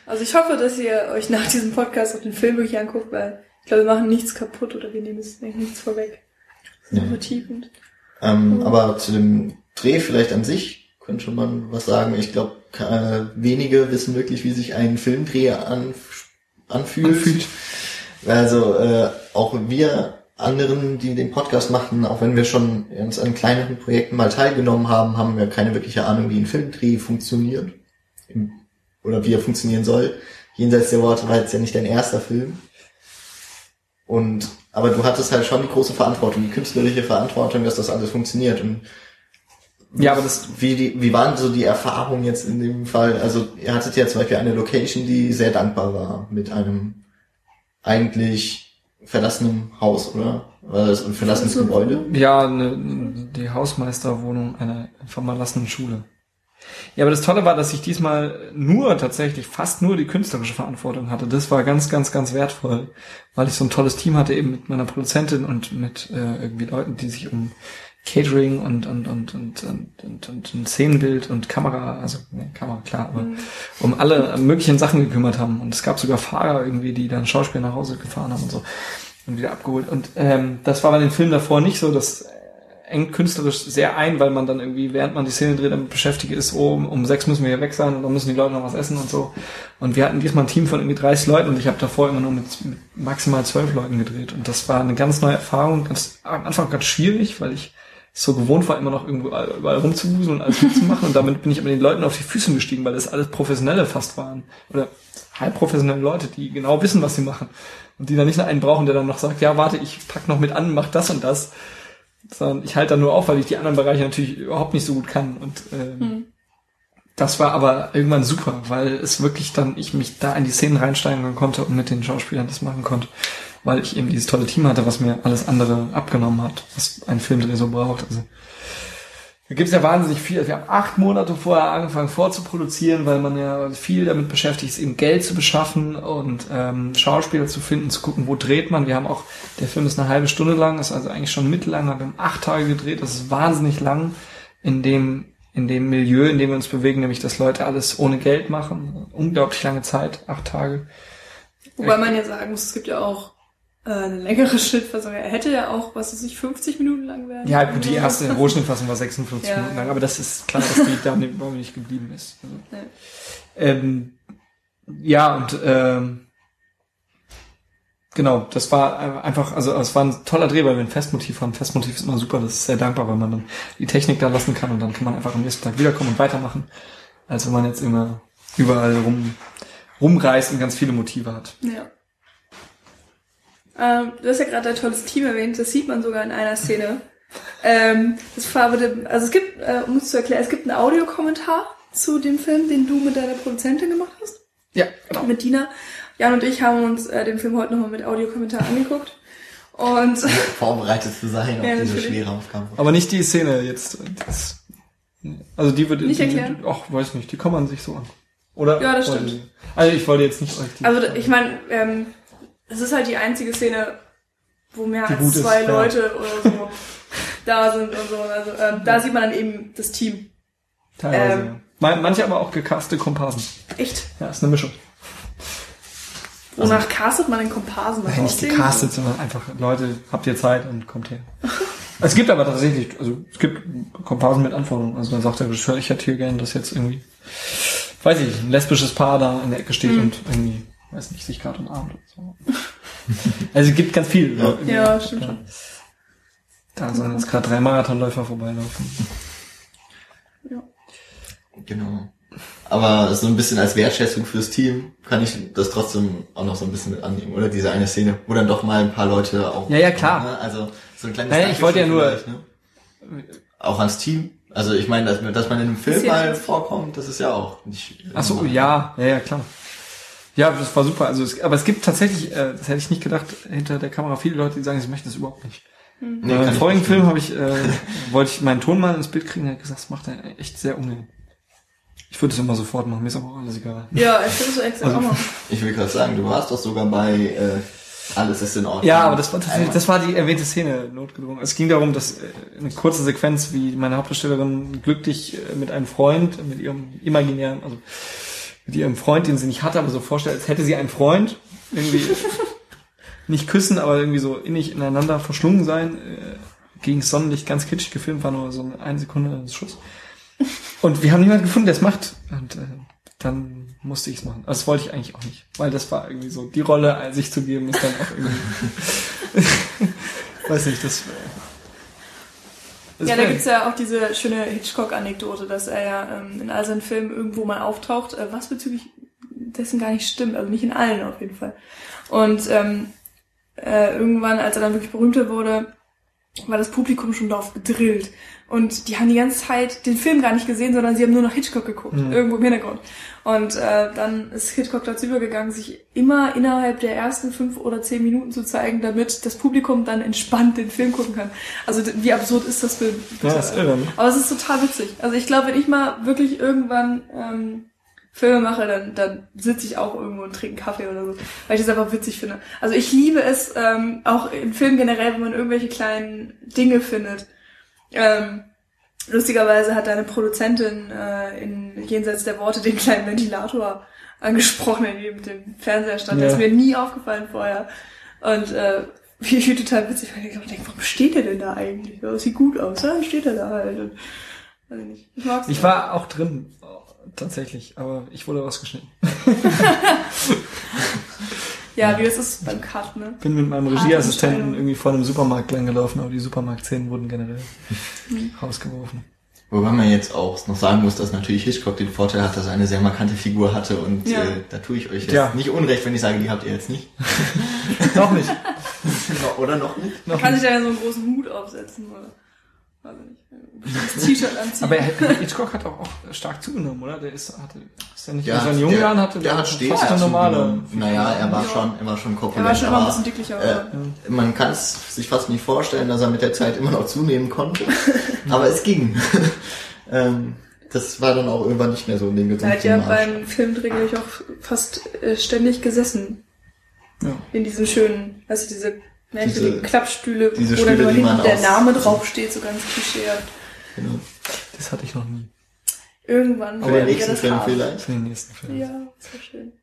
Also ich hoffe, dass ihr euch nach diesem Podcast auch den Film wirklich anguckt, weil ich glaube, wir machen nichts kaputt oder wir nehmen es nichts vorweg. Das ist Ja. vertiefend. ähm, aber zu dem Dreh vielleicht an sich könnte man was sagen. Ich glaube, äh, wenige wissen wirklich, wie sich ein Filmdreh an, anfühlt. Anfühlt. Also äh, auch wir anderen, die den Podcast machen, auch wenn wir schon uns an kleineren Projekten mal teilgenommen haben, haben wir keine wirkliche Ahnung, wie ein Filmdreh funktioniert. Oder wie er funktionieren soll. Jenseits der Worte war jetzt ja nicht dein erster Film. Und aber du hattest halt schon die große Verantwortung, die künstlerische Verantwortung, dass das alles funktioniert. Und Ja, aber das wie, die, wie waren so die Erfahrungen jetzt in dem Fall? Also ihr hattet ja zum Beispiel eine Location, die sehr dankbar war, mit einem eigentlich verlassenen Haus, oder? War das ein verlassenes Gebäude? Ja, ne, die Hausmeisterwohnung einer verlassenen Schule. Ja, aber das Tolle war, dass ich diesmal nur tatsächlich fast nur die künstlerische Verantwortung hatte. Das war ganz, ganz, ganz wertvoll, weil ich so ein tolles Team hatte eben mit meiner Produzentin und mit äh, irgendwie Leuten, die sich um Catering und und und und und, und, und, und Szenenbild und Kamera, also ne, Kamera klar, aber um alle möglichen Sachen gekümmert haben. Und es gab sogar Fahrer irgendwie, die dann Schauspieler nach Hause gefahren haben und so und wieder abgeholt. Und ähm, das war bei den Filmen davor nicht so. Das engt künstlerisch sehr ein, weil man dann irgendwie, während man die Szene dreht, damit beschäftigt ist, oh, um, sechs müssen wir hier weg sein und dann müssen die Leute noch was essen und so. Und wir hatten diesmal ein Team von irgendwie 30 Leuten und ich habe davor immer nur mit, mit maximal zwölf Leuten gedreht. Und das war eine ganz neue Erfahrung. Ganz, am Anfang ganz schwierig, weil ich so gewohnt war, immer noch irgendwo überall rumzuwuseln und alles mitzumachen. Und damit bin ich aber den Leuten auf die Füße gestiegen, weil das alles Professionelle fast waren. Oder halb professionelle Leute, die genau wissen, was sie machen. Und die dann nicht nur einen brauchen, der dann noch sagt, ja, warte, ich pack noch mit an, mach das und das. Sondern ich halte dann nur auf, weil ich die anderen Bereiche natürlich überhaupt nicht so gut kann. Und ähm, das war aber irgendwann super, weil es wirklich dann, ich mich da in die Szenen reinsteigen konnte und mit den Schauspielern das machen konnte. Weil ich eben dieses tolle Team hatte, was mir alles andere abgenommen hat, was ein Filmdreh so braucht. Also da gibt's ja wahnsinnig viel. Wir haben acht Monate vorher angefangen vorzuproduzieren, weil man ja viel damit beschäftigt ist, eben Geld zu beschaffen und ähm, Schauspieler zu finden, zu gucken, wo dreht man. Wir haben auch, der Film ist eine halbe Stunde lang, ist also eigentlich schon mittellang, aber wir haben acht Tage gedreht, das ist wahnsinnig lang in dem, in dem Milieu, in dem wir uns bewegen, nämlich dass Leute alles ohne Geld machen. Unglaublich lange Zeit, acht Tage. Wobei man ja sagen muss, es gibt ja auch eine längere Schnittfassung. Er hätte ja auch, was weiß ich, 50 Minuten lang werden. Ja, gut, die erste. Rohschnittfassung war 56 Ja, Minuten lang, aber das ist klar, dass die da nicht, geblieben ist. Also, Ja. ähm, ja, und ähm, genau, das war einfach, also es war ein toller Dreh, weil wir ein Festmotiv haben. Festmotiv ist immer super, das ist sehr dankbar, weil man dann die Technik da lassen kann und dann kann man einfach am nächsten Tag wiederkommen und weitermachen, als wenn man jetzt immer überall rum rumreist und ganz viele Motive hat. Ja. Ähm, du hast ja gerade ein tolles Team erwähnt, das sieht man sogar in einer Szene. Ähm, das war, wurde- also es gibt, äh, um es zu erklären, es gibt einen Audiokommentar zu dem Film, den du mit deiner Produzentin gemacht hast, Ja, genau. mit Dina. Jan und ich haben uns äh, den Film heute nochmal mit Audiokommentar angeguckt. Und Vorbereitet zu sein auf Ja, diese natürlich. schwere Aufgabe. Aber nicht die Szene jetzt. Das, also die wird Nicht die, erklären? Ach, weiß nicht, die kann man sich so an. Oder? Ja, das stimmt. sie- Also ich wollte jetzt nicht euch die. also ich meine, ähm, es ist halt die einzige Szene, wo mehr Die als gut ist, zwei ja. Leute oder so da sind und so. Also ähm, da sieht man dann eben das Team. teilweise. ähm, ja. Man- Manche aber auch gecaste Komparsen. Echt? Ja, ist eine Mischung. Wonach castet man den Komparsen? Nein, nicht gecastet, sondern einfach, Leute, habt ihr Zeit und kommt her. es gibt aber tatsächlich, also es gibt Komparsen mit Anforderungen. Also dann sagt der Regisseur, ich hätte hier gern, dass jetzt irgendwie, weiß ich, ein lesbisches Paar da in der Ecke steht Mhm. und irgendwie, weiß nicht, sich gerade umarmt oder so. also es gibt ganz viel. so. Ja, stimmt schon. Da sollen jetzt gerade drei Marathonläufer vorbeilaufen. Ja. Genau. Aber so ein bisschen als Wertschätzung fürs Team kann ich das trotzdem auch noch so ein bisschen mit annehmen, oder? Diese eine Szene, wo dann doch mal ein paar Leute auch. Ja, ja, klar. Ne? Also so ein kleines Naja, ich wollte ja nur- Dankeschön vielleicht, Ne? Auch ans Team. Also ich meine, dass, dass man in einem Film ja mal vorkommt, das ist ja auch nicht. Ach so, ja, ja, ja, klar. Ja, das war super. Also, es, aber es gibt tatsächlich, äh, das hätte ich nicht gedacht, hinter der Kamera viele Leute, die sagen, sie möchten das überhaupt nicht. Nee, äh, Im vorigen. Film habe ich, äh, wollte ich meinen Ton mal ins Bild kriegen, er hat gesagt, das macht er echt sehr unangenehm. Ich würde es immer sofort machen, mir ist aber auch alles egal. Ja, ich finde so extra Also- auch mal. Ich will gerade sagen, du warst doch sogar bei äh, Alles ist in Ordnung. Ja, aber das war tatsächlich, das war die erwähnte Szene notgedrungen. Es ging darum, dass äh, eine kurze Sequenz, wie meine Hauptdarstellerin glücklich äh, mit einem Freund, mit ihrem imaginären, also mit ihrem Freund, den sie nicht hatte, aber so vorstellt, als hätte sie einen Freund, irgendwie nicht küssen, aber irgendwie so innig ineinander verschlungen sein, äh, gegen Sonnenlicht ganz kitschig gefilmt, war nur so eine, eine Sekunde Schuss. Und wir haben niemanden gefunden, der es macht. Und äh, dann musste ich es machen. Also das wollte ich eigentlich auch nicht. Weil das war irgendwie so, die Rolle sich zu geben, ist dann auch irgendwie. weiß nicht, das. Das Ja, da gibt's ja auch diese schöne Hitchcock-Anekdote, dass er ja ähm, in all seinen Filmen irgendwo mal auftaucht, äh, was bezüglich dessen gar nicht stimmt, also nicht in allen auf jeden Fall. Und ähm, äh, irgendwann, als er dann wirklich berühmter wurde, war das Publikum schon darauf gedrillt. Und die haben die ganze Zeit den Film gar nicht gesehen, sondern sie haben nur noch Hitchcock geguckt, Mhm. irgendwo im Hintergrund. Und äh, dann ist Hitchcock dazu übergegangen, sich immer innerhalb der ersten fünf oder zehn Minuten zu zeigen, damit das Publikum dann entspannt den Film gucken kann. Also wie absurd ist das Bild? Ja, das ist irre. ne? Aber es ist total witzig. Also ich glaube, wenn ich mal wirklich irgendwann ähm, Filme mache, dann, dann sitze ich auch irgendwo und trinke Kaffee oder so, weil ich das einfach witzig finde. Also ich liebe es, ähm, auch in Filmen generell, wenn man irgendwelche kleinen Dinge findet. Ähm, lustigerweise hat eine Produzentin äh, in Jenseits der Worte den kleinen Ventilator angesprochen, der neben dem Fernseher stand. Das Ja. ist mir nie aufgefallen vorher. Und äh, wie, wie total witzig, weil ich denke, warum steht der denn da eigentlich? Ja, sieht gut aus, ja, steht er da halt. Und, weiß ich nicht. Ich mag's. Ich war auch drin, äh, tatsächlich, aber ich wurde rausgeschnitten. ja, wie das ist beim Cut, ne? Bin mit meinem Harte Regieassistenten irgendwie vor einem Supermarkt lang gelaufen, aber die Supermarktszenen wurden generell rausgeworfen. Wobei man jetzt auch noch sagen muss, dass natürlich Hitchcock den Vorteil hat, dass er eine sehr markante Figur hatte und Ja. äh, da tue ich euch jetzt Ja. nicht unrecht, wenn ich sage, die habt ihr jetzt nicht. Noch nicht. Oder noch nicht? Noch Kann nicht. sich da ja so einen großen Hut aufsetzen, oder? Weiß ich nicht. Das T-Shirt anziehen. Aber Hitchcock hat auch, auch stark zugenommen, oder? Der ist, hatte, ist ja nicht Ja, in jungen der- Jahren hatte der hat stets fast eine normale. zugenommen. Naja, er war Ja. schon, er war schon korpulent. er war schon immer ein bisschen dicklicher. äh, aber- man kann es sich fast nicht vorstellen, dass er mit der Zeit immer noch zunehmen konnte. aber es ging. ähm, das war dann auch irgendwann nicht mehr so in den Er gesunden hat ja beim Filmdreh, glaube ich, auch fast äh, ständig gesessen. Ja. In diesen schönen, weißt du, diese merkwürdigen Diese- Klappstühle, diese wo dann Stühle, nur die der Name draufsteht, so ganz klischeehaft. Genau. Das hatte ich noch nie. Irgendwann werden wir nächsten das Film haben. vielleicht. Für den nächsten Film. Ja, das war schön.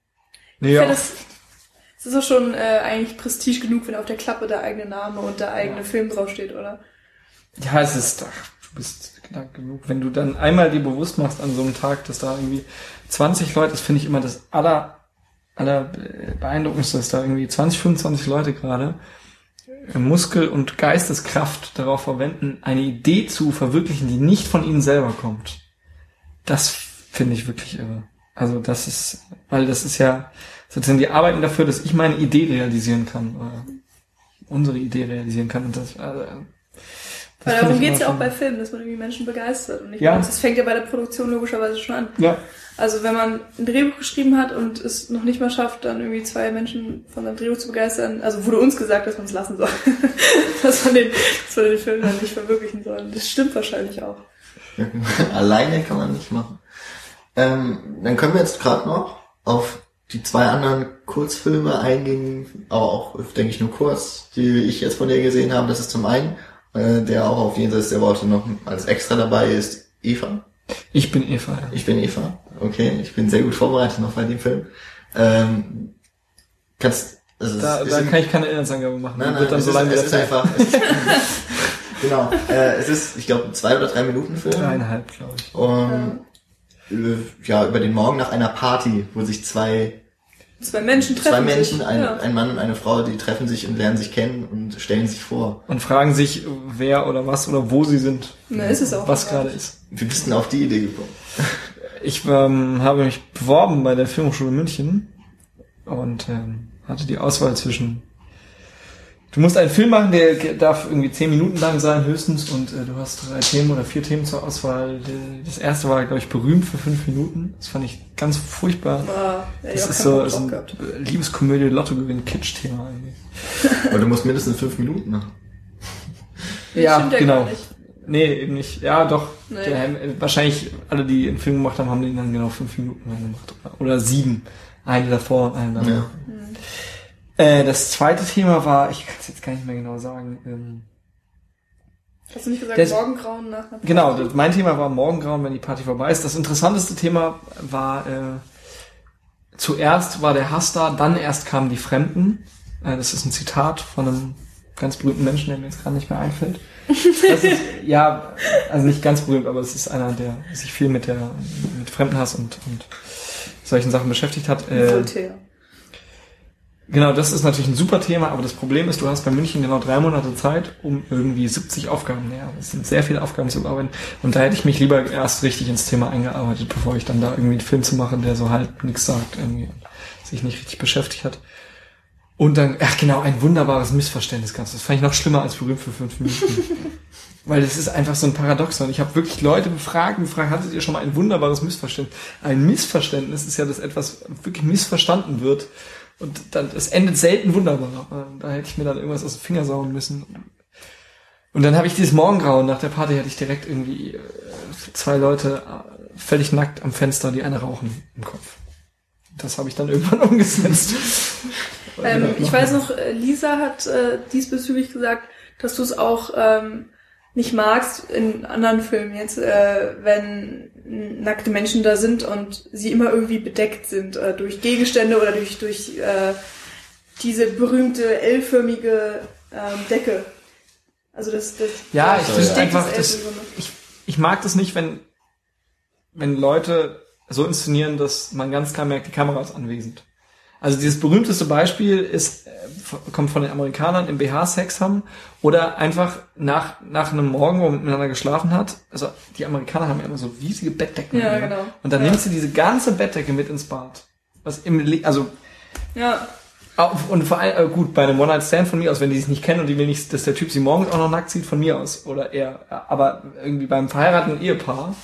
Nee, ja. das, es ist auch schon äh, eigentlich Prestige genug, wenn auf der Klappe der eigene Name und der eigene Ja. Film draufsteht, oder? Ja, es ist, ach, du bist knapp genug. Wenn du dann einmal dir bewusst machst an so einem Tag, dass da irgendwie 20 Leute, das finde ich immer das aller, aller beeindruckendste, dass da irgendwie 20, 25 Leute gerade äh, Muskel- und Geisteskraft darauf verwenden, eine Idee zu verwirklichen, die nicht von ihnen selber kommt. Das finde ich wirklich irre. Also das ist, weil das ist ja, sozusagen die arbeiten dafür, dass ich meine Idee realisieren kann, oder unsere Idee realisieren kann. Und das, äh, das Weil darum ich geht's ja auch bei Filmen, dass man irgendwie Menschen begeistert. Und ich Ja. glaube, das fängt ja bei der Produktion logischerweise schon an. Ja, Also wenn man ein Drehbuch geschrieben hat und es noch nicht mal schafft, dann irgendwie zwei Menschen von seinem Drehbuch zu begeistern, also wurde uns gesagt, dass man es lassen soll. dass, man den, dass man den Film dann nicht verwirklichen soll. Das stimmt wahrscheinlich auch. Alleine kann man nicht machen. Ähm, dann können wir jetzt gerade noch auf die zwei anderen Kurzfilme eingehen, aber auch, denke ich, nur kurz, die ich jetzt von dir gesehen habe. Das ist zum einen, äh, der auch auf Jenseits der Worte noch als extra dabei ist, Eva. ich bin Eva. Ja. Ich bin Eva. Okay, ich bin sehr gut vorbereitet noch bei dem Film. Ähm, kannst, also Da, da kann ich keine Inhaltsangabe machen. Nein, nein, es, so ist, es ist einfach. Es ist, genau. Äh, es ist, ich glaube, zwei oder drei Minuten Film. Dreieinhalb, glaube ich. Um, äh, ja, über den Morgen nach einer Party, wo sich zwei Zwei Menschen treffen Zwei Menschen, sich. ein, ja. ein Mann und eine Frau, die treffen sich und lernen sich kennen und stellen sich vor. Und fragen sich, wer oder was oder wo sie sind. Na, ist es auch. Was gerade ist. Wie bist du denn auf die Idee gekommen? Ich ähm, habe mich beworben bei der Filmhochschule München und ähm, hatte die Auswahl zwischen Du musst einen Film machen, der darf irgendwie zehn Minuten lang sein, höchstens, und äh, du hast drei Themen oder vier Themen zur Auswahl. Das erste war, glaube ich, berühmt für fünf Minuten. Das fand ich ganz furchtbar. Ah, Das ist so, so ein gehabt. Liebeskomödie, Lottogewinn, Kitsch-Thema irgendwie. Aber du musst mindestens fünf Minuten machen. Ja, genau. Nee, eben nicht. Ja, doch. Nee. Der, äh, wahrscheinlich alle, die einen Film gemacht haben, haben den dann genau fünf Minuten lang gemacht. Oder sieben. Eine davor und eine danach. Ja. Äh, das zweite Thema war, ich kann es jetzt gar nicht mehr genau sagen. Ähm, Hast du nicht gesagt, Das- Morgengrauen nach einer Party? genau, das, mein Thema war Morgengrauen, wenn die Party vorbei ist. Das interessanteste Thema war, äh, zuerst war der Hass da, dann erst kamen die Fremden. Äh, das ist ein Zitat von einem ganz berühmten Menschen, der mir jetzt gerade nicht mehr einfällt. Das ist, ja, also nicht ganz berühmt, aber es ist einer, der sich viel mit der mit Fremdenhass und, und solchen Sachen beschäftigt hat. Äh, Voltaire. Genau, das ist natürlich ein super Thema, aber das Problem ist, du hast bei München genau drei Monate Zeit, um irgendwie 70 Aufgaben, naja, es sind sehr viele Aufgaben zu bearbeiten. Und da hätte ich mich lieber erst richtig ins Thema eingearbeitet, bevor ich dann da irgendwie einen Film zu machen, der so halt nichts sagt, irgendwie sich nicht richtig beschäftigt hat. Und dann, ach genau, ein wunderbares Missverständnis ganz. Das fand ich noch schlimmer als berühmt für fünf Minuten. Weil das ist einfach so ein Paradoxon. Ich habe wirklich Leute befragt und gefragt, hattet ihr schon mal ein wunderbares Missverständnis? Ein Missverständnis ist ja, dass etwas wirklich missverstanden wird. Und dann, es endet selten wunderbar. Da hätte ich mir dann irgendwas aus den Finger saugen müssen. Und dann habe ich dieses Morgengrauen. Nach der Party hatte ich direkt irgendwie äh, zwei Leute äh, völlig nackt am Fenster, die eine rauchen im Kopf. Das habe ich dann irgendwann umgesetzt. Ähm, ich weiß noch, äh, Lisa hat äh, diesbezüglich gesagt, dass du es auch ähm, nicht magst in anderen Filmen jetzt, äh, wenn nackte Menschen da sind und sie immer irgendwie bedeckt sind äh, durch Gegenstände oder durch durch äh, diese berühmte L-förmige ähm, Decke. Also das, das Ja, ich ja. einfach, das, ich, ich mag das nicht, wenn, wenn Leute so inszenieren, dass man ganz klar merkt, die Kamera ist anwesend. Also dieses berühmteste Beispiel ist, äh, kommt von den Amerikanern im BH Sex haben oder einfach nach, nach einem Morgen, wo man miteinander geschlafen hat. Also die Amerikaner haben ja immer so riesige Bettdecken. Ja, ne? genau. Und dann Ja. nimmt sie diese ganze Bettdecke mit ins Bad. Was im, Le also Ja, Und vor allem, äh, gut, bei einem One-Night-Stand von mir aus, wenn die sich nicht kennen und die will nicht, dass der Typ sie morgens auch noch nackt sieht, von mir aus. Oder er. Aber irgendwie beim verheirateten Ehepaar,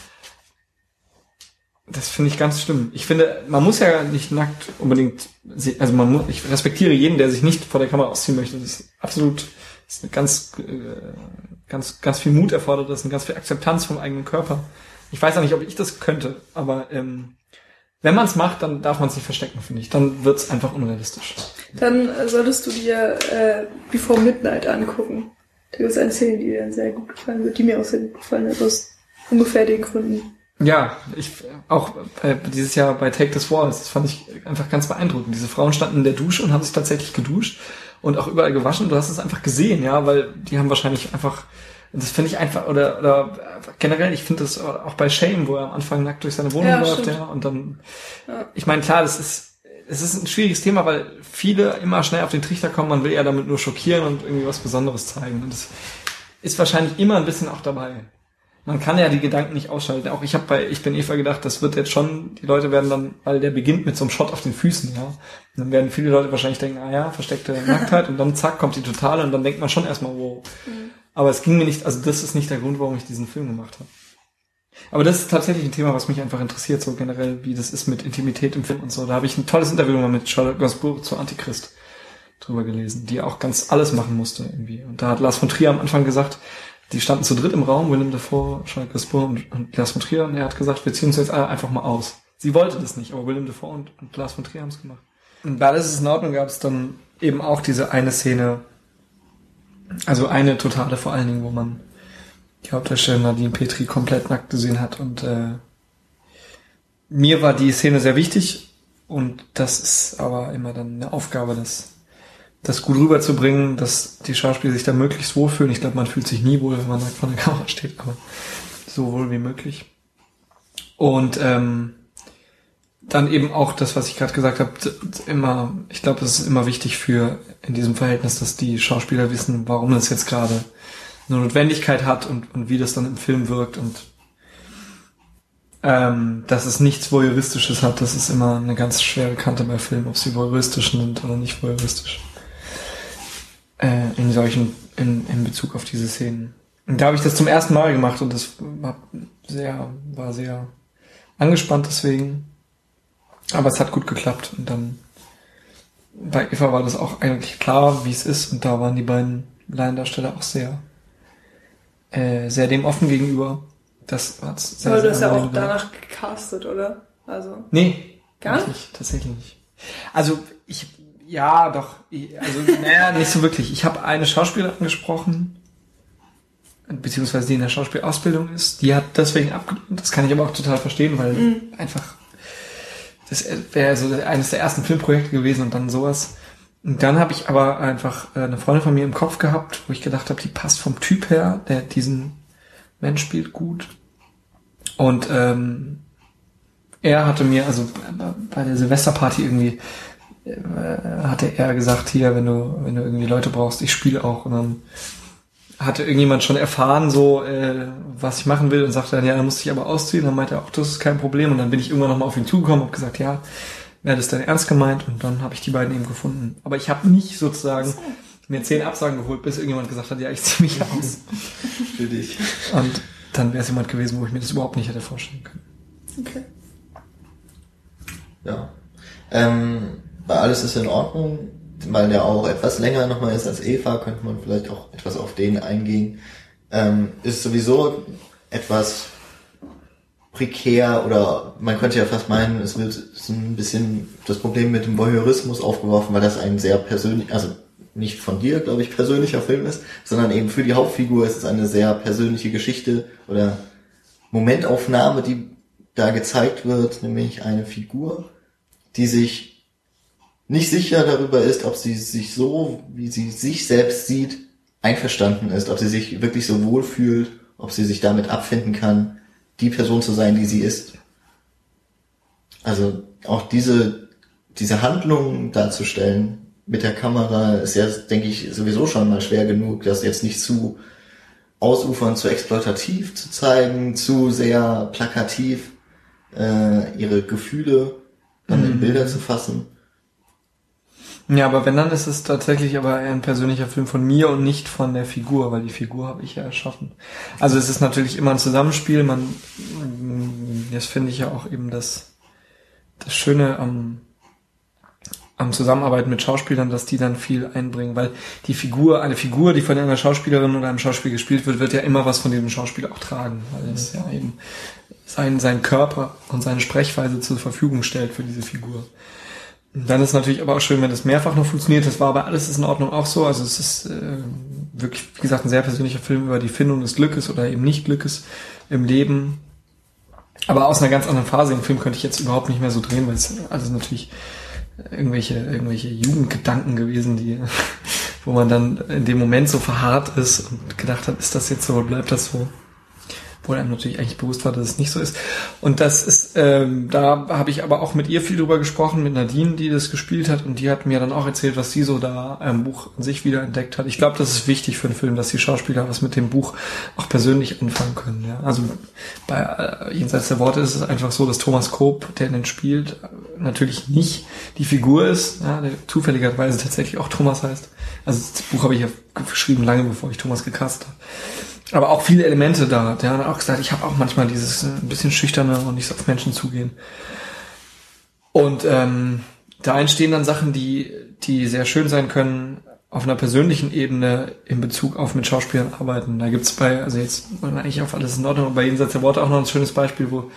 das finde ich ganz schlimm. Ich finde, man muss ja nicht nackt unbedingt, also man muss, ich respektiere jeden, der sich nicht vor der Kamera ausziehen möchte. Das ist absolut, das ist eine ganz, äh, ganz, ganz viel Mut erfordert, das ist eine ganz viel Akzeptanz vom eigenen Körper. Ich weiß auch nicht, ob ich das könnte, aber ähm, wenn man es macht, dann darf man es nicht verstecken, finde ich. Dann wird es einfach unrealistisch. dann äh, solltest du dir äh, Before Midnight angucken. Da gibt es eine Szene, die dir dann sehr gut gefallen wird, die mir auch sehr gut gefallen hat, aus ungefähr den Gründen. Ja, ich auch äh, dieses Jahr bei Take This Walls, das fand ich einfach ganz beeindruckend. Diese Frauen standen in der Dusche und haben sich tatsächlich geduscht und auch überall gewaschen. Du hast es einfach gesehen, ja, weil die haben wahrscheinlich einfach, das finde ich einfach, oder, oder generell, ich finde das auch bei Shame, wo er am Anfang nackt durch seine Wohnung Ja, läuft, stimmt. ja, und dann, Ja. ich meine, klar, das ist, es ist ein schwieriges Thema, weil viele immer schnell auf den Trichter kommen, man will ja damit nur schockieren und irgendwie was Besonderes zeigen. Und das ist wahrscheinlich immer ein bisschen auch dabei. Man kann ja die Gedanken nicht ausschalten. Auch ich habe bei Ich bin Eva gedacht, das wird jetzt schon, die Leute werden dann, weil der beginnt mit so einem Shot auf den Füßen, ja. Und dann werden viele Leute wahrscheinlich denken, ah ja, versteckte Nacktheit und dann zack, kommt die totale und dann denkt man schon erstmal, wow. Aber es ging mir nicht, also das ist nicht der Grund, warum ich diesen Film gemacht habe. Aber das ist tatsächlich ein Thema, was mich einfach interessiert, so generell, wie das ist mit Intimität im Film und so. Da habe ich ein tolles Interview mal mit Charlotte Gainsbourg zu Antichrist drüber gelesen, die auch ganz alles machen musste irgendwie. Und da hat Lars von Trier am Anfang gesagt, die standen zu dritt im Raum, Willem Dafoe, Charlotte Gainsbourg und, und Lars von Trier, und er hat gesagt, wir ziehen uns jetzt einfach mal aus. Sie wollte das nicht, aber Willem Dafoe und, und Lars von Trier haben es gemacht. Und bei Alles ist in Ordnung gab es dann eben auch diese eine Szene, also eine totale vor allen Dingen, wo man die Hauptdarstellerin Nadine Petri komplett nackt gesehen hat und äh, mir war die Szene sehr wichtig und das ist aber immer dann eine Aufgabe, das, das gut rüberzubringen, dass die Schauspieler sich da möglichst wohlfühlen. Ich glaube, man fühlt sich nie wohl, wenn man nackt vor der Kamera steht, aber so wohl wie möglich. Und ähm, dann eben auch das, was ich gerade gesagt habe, immer, ich glaube, es ist immer wichtig für in diesem Verhältnis, dass die Schauspieler wissen, warum es jetzt gerade eine Notwendigkeit hat und, und wie das dann im Film wirkt und ähm, dass es nichts Voyeuristisches hat, das ist immer eine ganz schwere Kante bei Filmen, ob sie voyeuristisch sind oder nicht voyeuristisch. Äh, in solchen, in, in Bezug auf diese Szenen. Und da habe ich das zum ersten Mal gemacht und das war sehr, war sehr angespannt deswegen. Aber es hat gut geklappt und dann bei Eva war das auch eigentlich klar, wie es ist und da waren die beiden Laiendarsteller auch sehr, äh, sehr dem offen gegenüber. Das hat's sehr, Aber du hast ja auch danach gecastet, oder? Also. Nee. Gar nicht? Tatsächlich nicht. Also ich, ja, doch. Also, naja, nicht so wirklich. Ich habe eine Schauspielerin gesprochen, beziehungsweise die in der Schauspielausbildung ist. Die hat deswegen abgelehnt. Das kann ich aber auch total verstehen, weil einfach das wäre so eines der ersten Filmprojekte gewesen und dann sowas. Und dann habe ich aber einfach äh, eine Freundin von mir im Kopf gehabt, wo ich gedacht habe, die passt vom Typ her, der diesen Mensch spielt gut. Und ähm, er hatte mir, also bei- der Silvesterparty irgendwie, hatte er gesagt, hier, wenn du, wenn du irgendwie Leute brauchst, ich spiele auch. Und dann hatte irgendjemand schon erfahren, so, äh, was ich machen will und sagte dann, ja, dann musste ich aber ausziehen. Dann meinte er auch, das ist kein Problem. Und dann bin ich irgendwann nochmal auf ihn zugekommen und gesagt, ja, wäre das denn ernst gemeint? Und dann habe ich die beiden eben gefunden. Aber ich habe nicht sozusagen mir zehn Absagen geholt, bis irgendjemand gesagt hat, ja, ich ziehe mich aus. Für dich. Und dann wäre es jemand gewesen, wo ich mir das überhaupt nicht hätte vorstellen können. Okay. Ja. Ähm, bei alles ist in Ordnung, weil der auch etwas länger nochmal ist als Eva, könnte man vielleicht auch etwas auf den eingehen. Ähm, ist sowieso etwas prekär oder man könnte ja fast meinen, es wird so ein bisschen das Problem mit dem Voyeurismus aufgeworfen, weil das ein sehr persönlich, also nicht von dir, glaube ich, persönlicher Film ist, sondern eben für die Hauptfigur ist es eine sehr persönliche Geschichte oder Momentaufnahme, die da gezeigt wird, nämlich eine Figur, die sich nicht sicher darüber ist, ob sie sich so, wie sie sich selbst sieht, einverstanden ist, ob sie sich wirklich so wohl fühlt, ob sie sich damit abfinden kann, die Person zu sein, die sie ist. Also auch diese, diese Handlung darzustellen mit der Kamera ist ja, denke ich, sowieso schon mal schwer genug, das jetzt nicht zu ausufern, zu exploitativ zu zeigen, zu sehr plakativ äh, ihre Gefühle dann in Bilder zu fassen. Ja, aber wenn, dann ist es tatsächlich aber ein persönlicher Film von mir und nicht von der Figur, weil die Figur habe ich ja erschaffen. Also es ist natürlich immer ein Zusammenspiel, man, das finde ich ja auch eben das, das Schöne am, am Zusammenarbeiten mit Schauspielern, dass die dann viel einbringen, weil die Figur, eine Figur, die von einer Schauspielerin oder einem Schauspieler gespielt wird, wird ja immer was von diesem Schauspieler auch tragen, weil es ja eben sein, sein Körper und seine Sprechweise zur Verfügung stellt für diese Figur. Dann ist natürlich aber auch schön, wenn das mehrfach noch funktioniert. Das war bei alles ist in Ordnung auch so. Also es ist äh, wirklich, wie gesagt, ein sehr persönlicher Film über die Findung des Glückes oder eben nicht Glückes im Leben. Aber aus einer ganz anderen Phase. Den Film könnte ich jetzt überhaupt nicht mehr so drehen, weil es also natürlich irgendwelche, irgendwelche Jugendgedanken gewesen, die, wo man dann in dem Moment so verharrt ist und gedacht hat, ist das jetzt so, bleibt das so? Wo einem natürlich eigentlich bewusst war, dass es nicht so ist. Und das ist, ähm, da habe ich aber auch mit ihr viel drüber gesprochen, mit Nadine, die das gespielt hat, und die hat mir dann auch erzählt, was sie so da im Buch an sich wieder entdeckt hat. Ich glaube, das ist wichtig für einen Film, dass die Schauspieler was mit dem Buch auch persönlich anfangen können. Ja? Also bei äh, Jenseits der Worte ist es einfach so, dass Thomas Koop, der den spielt, natürlich nicht die Figur ist, ja, der zufälligerweise tatsächlich auch Thomas heißt. Also das Buch habe ich ja geschrieben lange bevor ich Thomas gecastet habe aber auch viele Elemente da. Der hat auch gesagt, ich habe auch manchmal dieses äh, ein bisschen schüchterne und nicht so auf Menschen zugehen. Und ähm, da entstehen dann Sachen, die, die sehr schön sein können auf einer persönlichen Ebene in Bezug auf mit Schauspielern arbeiten. Da gibt's bei, also jetzt eigentlich auf alles in Ordnung, aber bei Jenseits der Worte auch noch ein schönes Beispiel, wo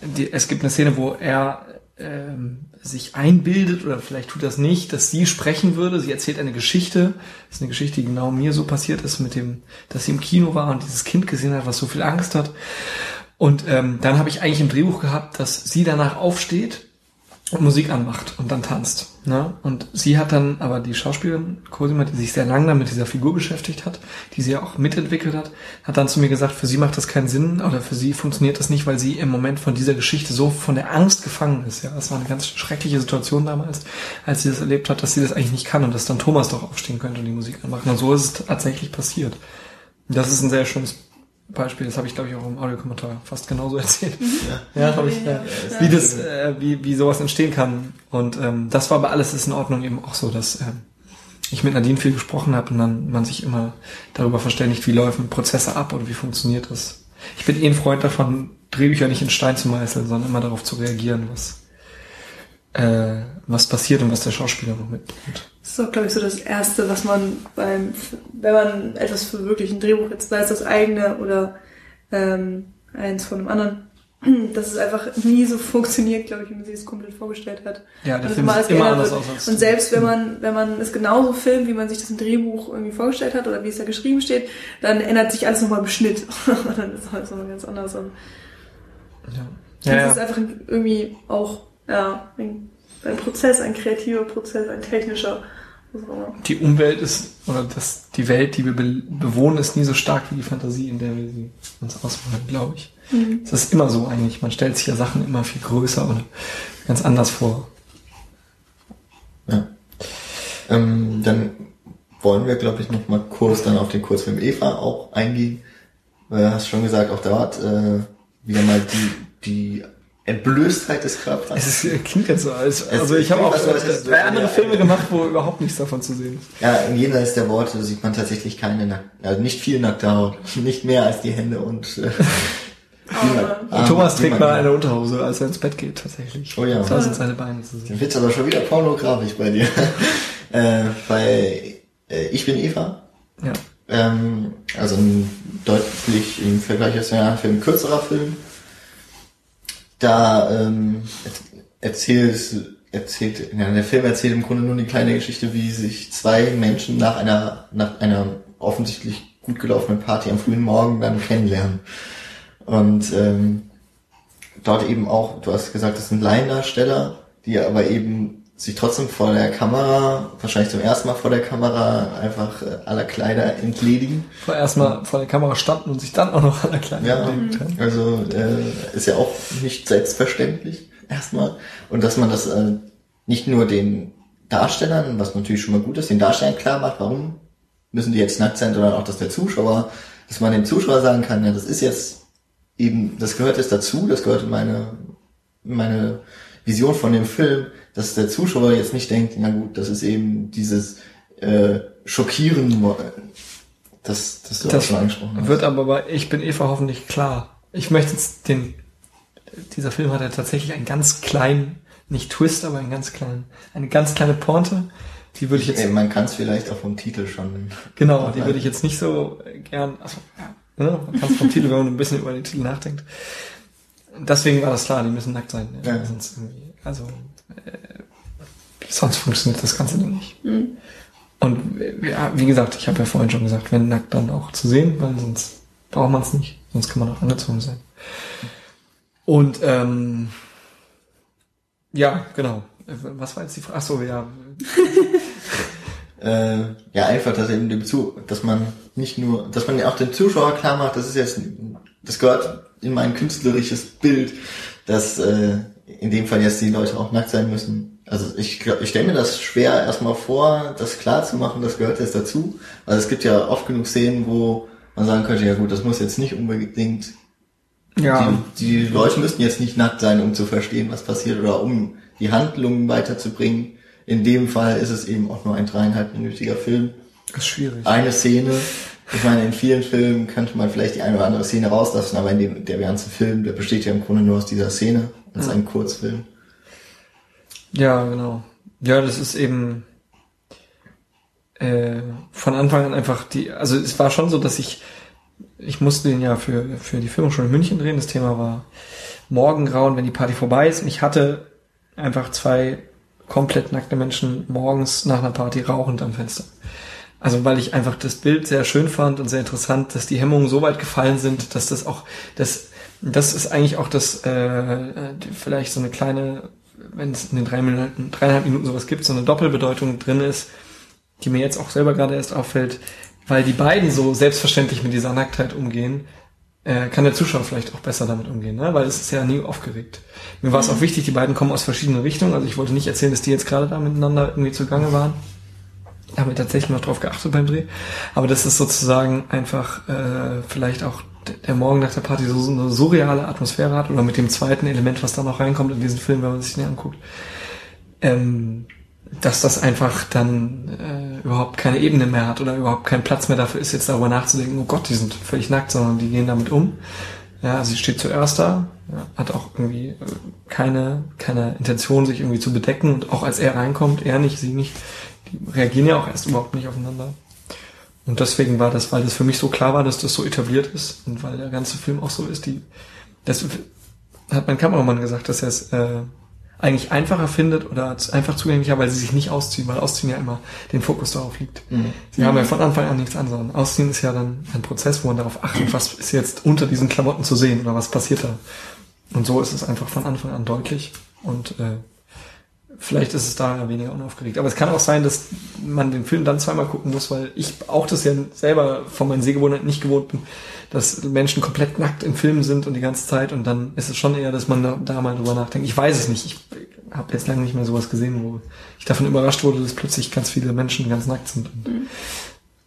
die, es gibt eine Szene, wo er ähm, sich einbildet oder vielleicht tut das nicht, dass sie sprechen würde. Sie erzählt eine Geschichte. Das ist eine Geschichte, die genau mir so passiert ist, mit dem, dass sie im Kino war und dieses Kind gesehen hat, was so viel Angst hat. Und ähm, dann habe ich eigentlich im Drehbuch gehabt, dass sie danach aufsteht und Musik anmacht und dann tanzt. Ne? Und sie hat dann, aber die Schauspielerin Cosima, die sich sehr lange mit dieser Figur beschäftigt hat, die sie ja auch mitentwickelt hat, hat dann zu mir gesagt, für sie macht das keinen Sinn oder für sie funktioniert das nicht, weil sie im Moment von dieser Geschichte so von der Angst gefangen ist. Ja, das war eine ganz schreckliche Situation damals, als sie das erlebt hat, dass sie das eigentlich nicht kann und dass dann Thomas doch aufstehen könnte und die Musik anmachen. Und so ist es tatsächlich passiert. Das ist ein sehr schönes Beispiel, das habe ich glaube ich auch im Audiokommentar fast genauso erzählt. Ja, ja habe ich, ja. wie das, äh, wie, wie sowas entstehen kann. Und ähm, das war aber alles ist in Ordnung eben auch so, dass ähm, ich mit Nadine viel gesprochen habe und dann man sich immer darüber verständigt, wie laufen Prozesse ab oder wie funktioniert das. Ich bin eh ein Freund davon, Drehbücher nicht in Stein zu meißeln, sondern immer darauf zu reagieren, was äh, was passiert und was der Schauspieler noch mitbringt. Das ist auch, glaube ich, so das Erste, was man beim, wenn man etwas für wirklich ein Drehbuch jetzt sei es das eigene oder ähm, eins von einem anderen, dass es einfach nie so funktioniert, glaube ich, wie man sich das komplett vorgestellt hat. Ja, der Und Film immer sieht immer anders aus als Und selbst wenn man, wenn man es genauso filmt, wie man sich das im Drehbuch irgendwie vorgestellt hat oder wie es da geschrieben steht, dann ändert sich alles nochmal im Schnitt. Und dann ist alles nochmal ganz anders. Und Ja. das Ja, ist ja. einfach irgendwie auch, ja, ein, ein Prozess, ein kreativer Prozess, ein technischer. Immer. Die Umwelt ist, oder das, die Welt, die wir be bewohnen, ist nie so stark wie die Fantasie, in der wir sie uns ausmalen, glaube ich. Es ist immer so eigentlich. Man stellt sich ja Sachen immer viel größer oder ganz anders vor. Ja. Ähm, dann wollen wir, glaube ich, noch mal kurz dann auf den Kurzfilm Eva auch eingehen. Äh, hast schon gesagt, auch dort äh, wieder mal die, die Entblößtheit des Körpers. Es ist, klingt jetzt so, als, Es- also ich habe auch ist- drei andere ja, Filme ja. gemacht, wo überhaupt nichts davon zu sehen ist. Ja, im Jenseits der Worte sieht man tatsächlich keine Nack also nicht viel nackte Haut, nicht mehr als die Hände und äh, Aber Arme, Thomas trägt man- mal eine Unterhose, als er ins Bett geht, tatsächlich. Oh ja. Da sind seine Beine zu sehen. Dann wird's aber schon wieder pornografisch bei dir. äh, bei äh, Ich bin Eva. Ja. Ähm, also ein deutlich im Vergleich jetzt ja ein kürzerer Film. Da ähm, erzählt, erzählt, ja, der Film erzählt im Grunde nur die kleine Geschichte, wie sich zwei Menschen nach einer, nach einer offensichtlich gut gelaufenen Party am frühen Morgen dann kennenlernen. Und ähm, dort eben auch, du hast gesagt, das sind Laiendarsteller, die aber eben sich trotzdem vor der Kamera, wahrscheinlich zum ersten Mal vor der Kamera, einfach äh, aller Kleider entledigen. Vorerst mal vor der Kamera standen und sich dann auch noch an der kleinen Ja, gelegt haben. also äh, ist ja auch nicht selbstverständlich erstmal. Und dass man das äh, nicht nur den Darstellern, was natürlich schon mal gut ist, den Darstellern klar macht, warum müssen die jetzt nackt sein, sondern auch, dass der Zuschauer, dass man dem Zuschauer sagen kann, ja, das ist jetzt eben, das gehört jetzt dazu, das gehört in meine, in meine Vision von dem Film, dass der Zuschauer jetzt nicht denkt, na gut, das ist eben dieses äh, Schockieren, das, das du auch Das schon angesprochen hast. wird aber bei Ich bin Eva hoffentlich klar. Ich möchte jetzt den, dieser Film hat ja tatsächlich einen ganz kleinen, nicht Twist, aber einen ganz kleinen, eine ganz kleine Pointe. Die würde ich jetzt, Ey, man kann es vielleicht auch vom Titel schon. genau, die würde ich jetzt nicht so gern, also, ne, man kann es vom Titel, wenn man ein bisschen über den Titel nachdenkt. Deswegen war das klar, die müssen nackt sein. Ja. Ja. Sonst irgendwie, also, sonst funktioniert das Ganze dann nicht. Und äh, ja, wie gesagt, ich habe ja vorhin schon gesagt, wenn nackt dann auch zu sehen, weil sonst braucht man es nicht. Sonst kann man auch angezogen sein. Und ähm, ja, genau. Äh, Was war jetzt die Frage? Ach so, ja. Äh, ja, einfach, dass eben dem Zu, dass man nicht nur, dass man ja auch dem Zuschauer klar macht, das ist jetzt, das gehört in mein künstlerisches Bild, dass äh, in dem Fall jetzt die Leute auch nackt sein müssen. Also ich, glaub- ich stelle mir das schwer erstmal vor, das klar zu machen, das gehört jetzt dazu. Also es gibt ja oft genug Szenen, wo man sagen könnte, ja gut, das muss jetzt nicht unbedingt Ja, die, die Leute müssten jetzt nicht nackt sein, um zu verstehen, was passiert oder um die Handlungen weiterzubringen. In dem Fall ist es eben auch nur ein dreieinhalbminütiger Film. ist schwierig. Eine Szene. Ich meine, in vielen Filmen könnte man vielleicht die eine oder andere Szene rauslassen, aber in dem, der ganze Film, der besteht ja im Grunde nur aus dieser Szene, als ein Kurzfilm. Ja, genau. Ja, das ist eben äh, von Anfang an einfach die, also es war schon so, dass ich, ich musste den ja für, für die schon in München drehen. Das Thema war Morgengrauen, wenn die Party vorbei ist. Und ich hatte einfach zwei komplett nackte Menschen morgens nach einer Party rauchend am Fenster. Also weil ich einfach das Bild sehr schön fand und sehr interessant, dass die Hemmungen so weit gefallen sind, dass das auch, das, das ist eigentlich auch das, äh, vielleicht so eine kleine wenn es in den drei Minuten, dreieinhalb Minuten sowas gibt, so eine Doppelbedeutung drin ist, die mir jetzt auch selber gerade erst auffällt, weil die beiden so selbstverständlich mit dieser Nacktheit umgehen, äh, kann der Zuschauer vielleicht auch besser damit umgehen, ne? weil es ist ja nie aufgeregt. Mir war es auch wichtig, die beiden kommen aus verschiedenen Richtungen, also ich wollte nicht erzählen, dass die jetzt gerade da miteinander irgendwie zugange waren. Da haben wir tatsächlich noch drauf geachtet beim Dreh. Aber das ist sozusagen einfach äh, vielleicht auch der Morgen nach der Party so, so eine surreale Atmosphäre hat oder mit dem zweiten Element, was da noch reinkommt in diesen Film, wenn man sich den anguckt. Ähm, dass das einfach dann äh, überhaupt keine Ebene mehr hat oder überhaupt kein Platz mehr dafür ist, jetzt darüber nachzudenken, oh Gott, die sind völlig nackt, sondern die gehen damit um. Ja, also sie steht zuerst da, ja, hat auch irgendwie äh, keine, keine Intention, sich irgendwie zu bedecken und auch als er reinkommt, er nicht, sie nicht, die reagieren ja auch erst überhaupt nicht aufeinander. Und deswegen war das, weil das für mich so klar war, dass das so etabliert ist und weil der ganze Film auch so ist, die, das hat mein Kameramann gesagt, dass er es äh, eigentlich einfacher findet oder einfach zugänglicher, weil sie sich nicht ausziehen, weil Ausziehen ja immer den Fokus darauf liegt. Sie haben ja von Anfang an nichts an, sondern Ausziehen ist ja dann ein Prozess, wo man darauf achtet, was ist jetzt unter diesen Klamotten zu sehen oder was passiert da. Und so ist es einfach von Anfang an deutlich und äh, vielleicht ist es da weniger unaufgeregt. Aber es kann auch sein, dass man den Film dann zweimal gucken muss, weil ich auch das ja selber von meinen Sehgewohnheiten nicht gewohnt bin, dass Menschen komplett nackt in Filmen sind und die ganze Zeit und dann ist es schon eher, dass man da, da mal drüber nachdenkt. Ich weiß es nicht. Ich habe jetzt lange nicht mehr sowas gesehen, wo ich davon überrascht wurde, dass plötzlich ganz viele Menschen ganz nackt sind und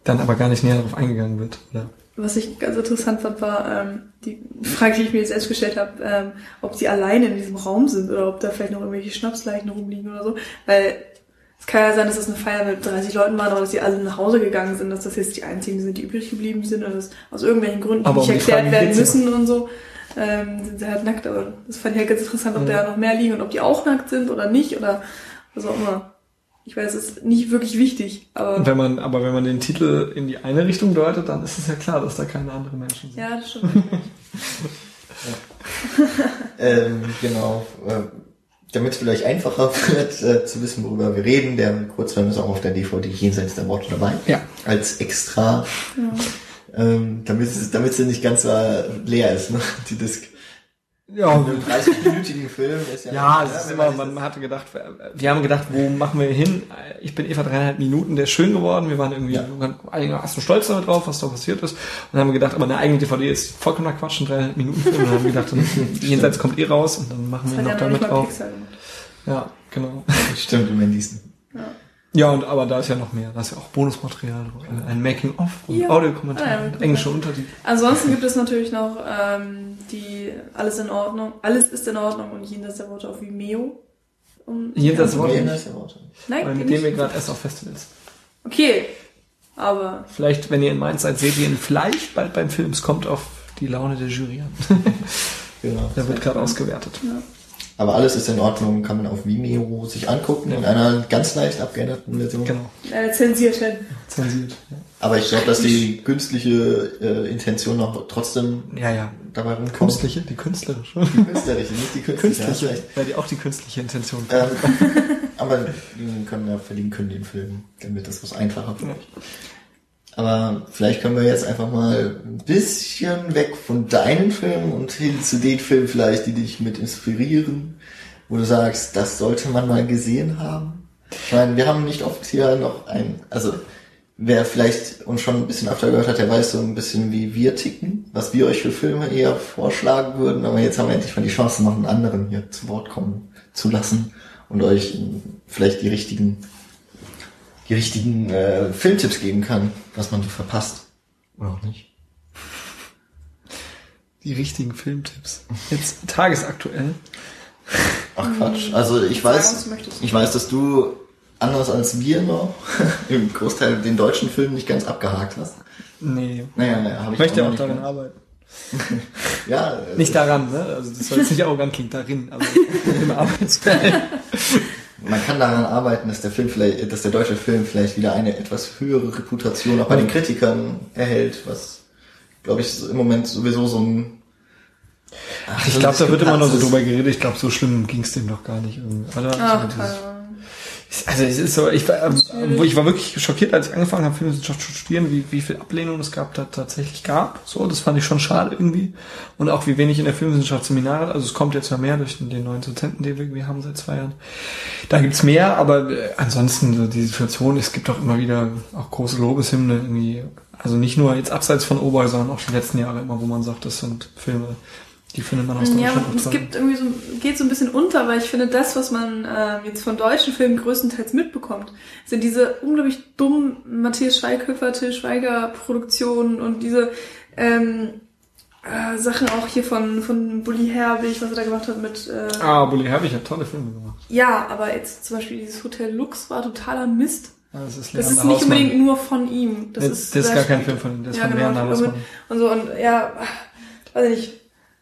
dann aber gar nicht näher darauf eingegangen wird. Oder? Was ich ganz interessant fand, war ähm, die Frage, die ich mir selbst gestellt habe, ähm, ob sie alleine in diesem Raum sind oder ob da vielleicht noch irgendwelche Schnapsleichen rumliegen oder so. Weil es kann ja sein, dass das eine Feier mit 30 Leuten war, aber dass sie alle nach Hause gegangen sind, dass das jetzt die einzigen sind, die übrig geblieben sind oder dass aus irgendwelchen Gründen, die Aber nicht die erklärt Frage werden müssen und so, ähm, sind sie halt nackt. Aber das fand ich halt ganz interessant, ob Ja. da noch mehr liegen und ob die auch nackt sind oder nicht oder was auch immer. Ich weiß, es ist nicht wirklich wichtig, aber wenn man, aber wenn man den Titel in die eine Richtung deutet, dann ist es ja klar, dass da keine anderen Menschen sind. ja, das stimmt. Ähm, genau. Äh, damit es vielleicht einfacher wird, äh, zu wissen, worüber wir reden, der Kurzfilm ist auch auf der DVD jenseits der Worte dabei. Ja. Als extra. Ähm, damit es, damit sie nicht ganz äh, leer ist, ne? Die Disc. Ja, einem 30-minütigen Film ist ja. Ja, es ist wenn immer, man hatte gedacht, wir haben gedacht, wo machen wir hin? Ich bin Eva dreieinhalb Minuten, der ist schön geworden. Wir waren irgendwie Ja. einigermaßen stolz damit drauf, was da passiert ist. Und dann haben wir gedacht, aber eine eigene DVD ist vollkommener Quatsch, ein dreieinhalb Minuten Film. Und dann haben wir gedacht, jenseits kommt eh raus und dann machen Das wir noch damit drauf. Ja, genau. stimmt, und Vin Diesel. Ja, und aber da ist ja noch mehr. Da ist ja auch Bonusmaterial, ein Making-of und Ja. Audiokommentar, Ah, ja, und englische Untertitel. Ansonsten gibt es natürlich noch ähm, die Alles in Ordnung, Alles ist in Ordnung und jenseits der Worte auf Vimeo. Um, Jenseits der Worte ist ja Worte. Nein, Weil mit dem wir gerade erst auf Festivals. Okay, aber Vielleicht, wenn ihr in Mainz seid, seht ihr ihn vielleicht bald beim Film. Es kommt auf die Laune der Jury an. Genau. Der wird gerade ausgewertet. Aber alles ist in Ordnung, kann man auf Vimeo sich angucken, in einer ganz leicht abgeänderten Version. Genau. äh, zensiert werden. Zensiert. Aber ich glaube, dass die künstliche äh, Intention noch trotzdem Ja, ja. dabei rumkommt. Künstliche, die künstlerische. Die künstlerische, nicht die künstliche. Künstliche. Ja, die auch die künstliche Intention. Ähm, aber die können ja verlinken können den Film, damit das was einfacher wird. Aber vielleicht können wir jetzt einfach mal ein bisschen weg von deinen Filmen und hin zu den Filmen vielleicht, die dich mit inspirieren, wo du sagst, das sollte man mal gesehen haben. Ich meine, wir haben nicht oft hier noch ein, also wer vielleicht uns schon ein bisschen öfter gehört hat, der weiß so ein bisschen, wie wir ticken, was wir euch für Filme eher vorschlagen würden, aber jetzt haben wir endlich mal die Chance, noch einen anderen hier zu Wort kommen zu lassen und euch vielleicht die richtigen die richtigen äh, Filmtipps geben kann, was man so verpasst. Oder auch nicht. Die richtigen Filmtipps. Jetzt tagesaktuell. Ach Quatsch. Also ich weiß, ich weiß, dass du anders als wir noch im Großteil den deutschen Film nicht ganz abgehakt hast. Nee. Naja, naja habe Ich ich möchte auch nicht daran arbeiten. Ja, äh, Nicht daran, ne? Also das soll jetzt nicht arrogant klingen, darin, aber im Arbeitsfeld. Man kann daran arbeiten, dass der Film vielleicht, dass der deutsche Film vielleicht wieder eine etwas höhere Reputation auch bei den Kritikern erhält, was glaube ich im Moment sowieso so ein Ach, Ich glaube, da wird immer noch so drüber geredet. Ich glaube, so schlimm ging es dem doch gar nicht. Oder? Ach, Also. Also es ist so, ich war, ähm, ich war wirklich schockiert, als ich angefangen habe, Filmwissenschaft zu studieren, wie, wie viel Ablehnung es gab, da tatsächlich gab. So, das fand ich schon schade irgendwie. Und auch wie wenig in der Filmwissenschaft Seminare, also es kommt jetzt ja mehr durch den, neuen Dozenten, den wir irgendwie haben seit zwei Jahren. Da gibt's mehr, aber äh, ansonsten so die Situation, es gibt auch immer wieder auch große Lobeshymne irgendwie. Also nicht nur jetzt abseits von sondern auch die letzten Jahre immer, wo man sagt, das sind Filme, die findet man aus Ja, Deutschland. aber es gibt irgendwie so, geht so ein bisschen unter, weil ich finde, das, was man äh, jetzt von deutschen Filmen größtenteils mitbekommt, sind diese unglaublich dummen Matthias Schweighöfer, Till Schweiger Produktionen und diese ähm, äh, Sachen auch hier von, von Bully Herbig, was er da gemacht hat mit äh, Ah, Bully Herbig hat tolle Filme gemacht. Ja, aber jetzt zum Beispiel dieses Hotel Lux war totaler Mist. Ja, das ist Das ist nicht unbedingt nur von ihm. Das, Das, ist, das ist gar kein Film von ihm, das ist ja, von genau, Leander Hausmann. Und so, und ja, weiß ich nicht.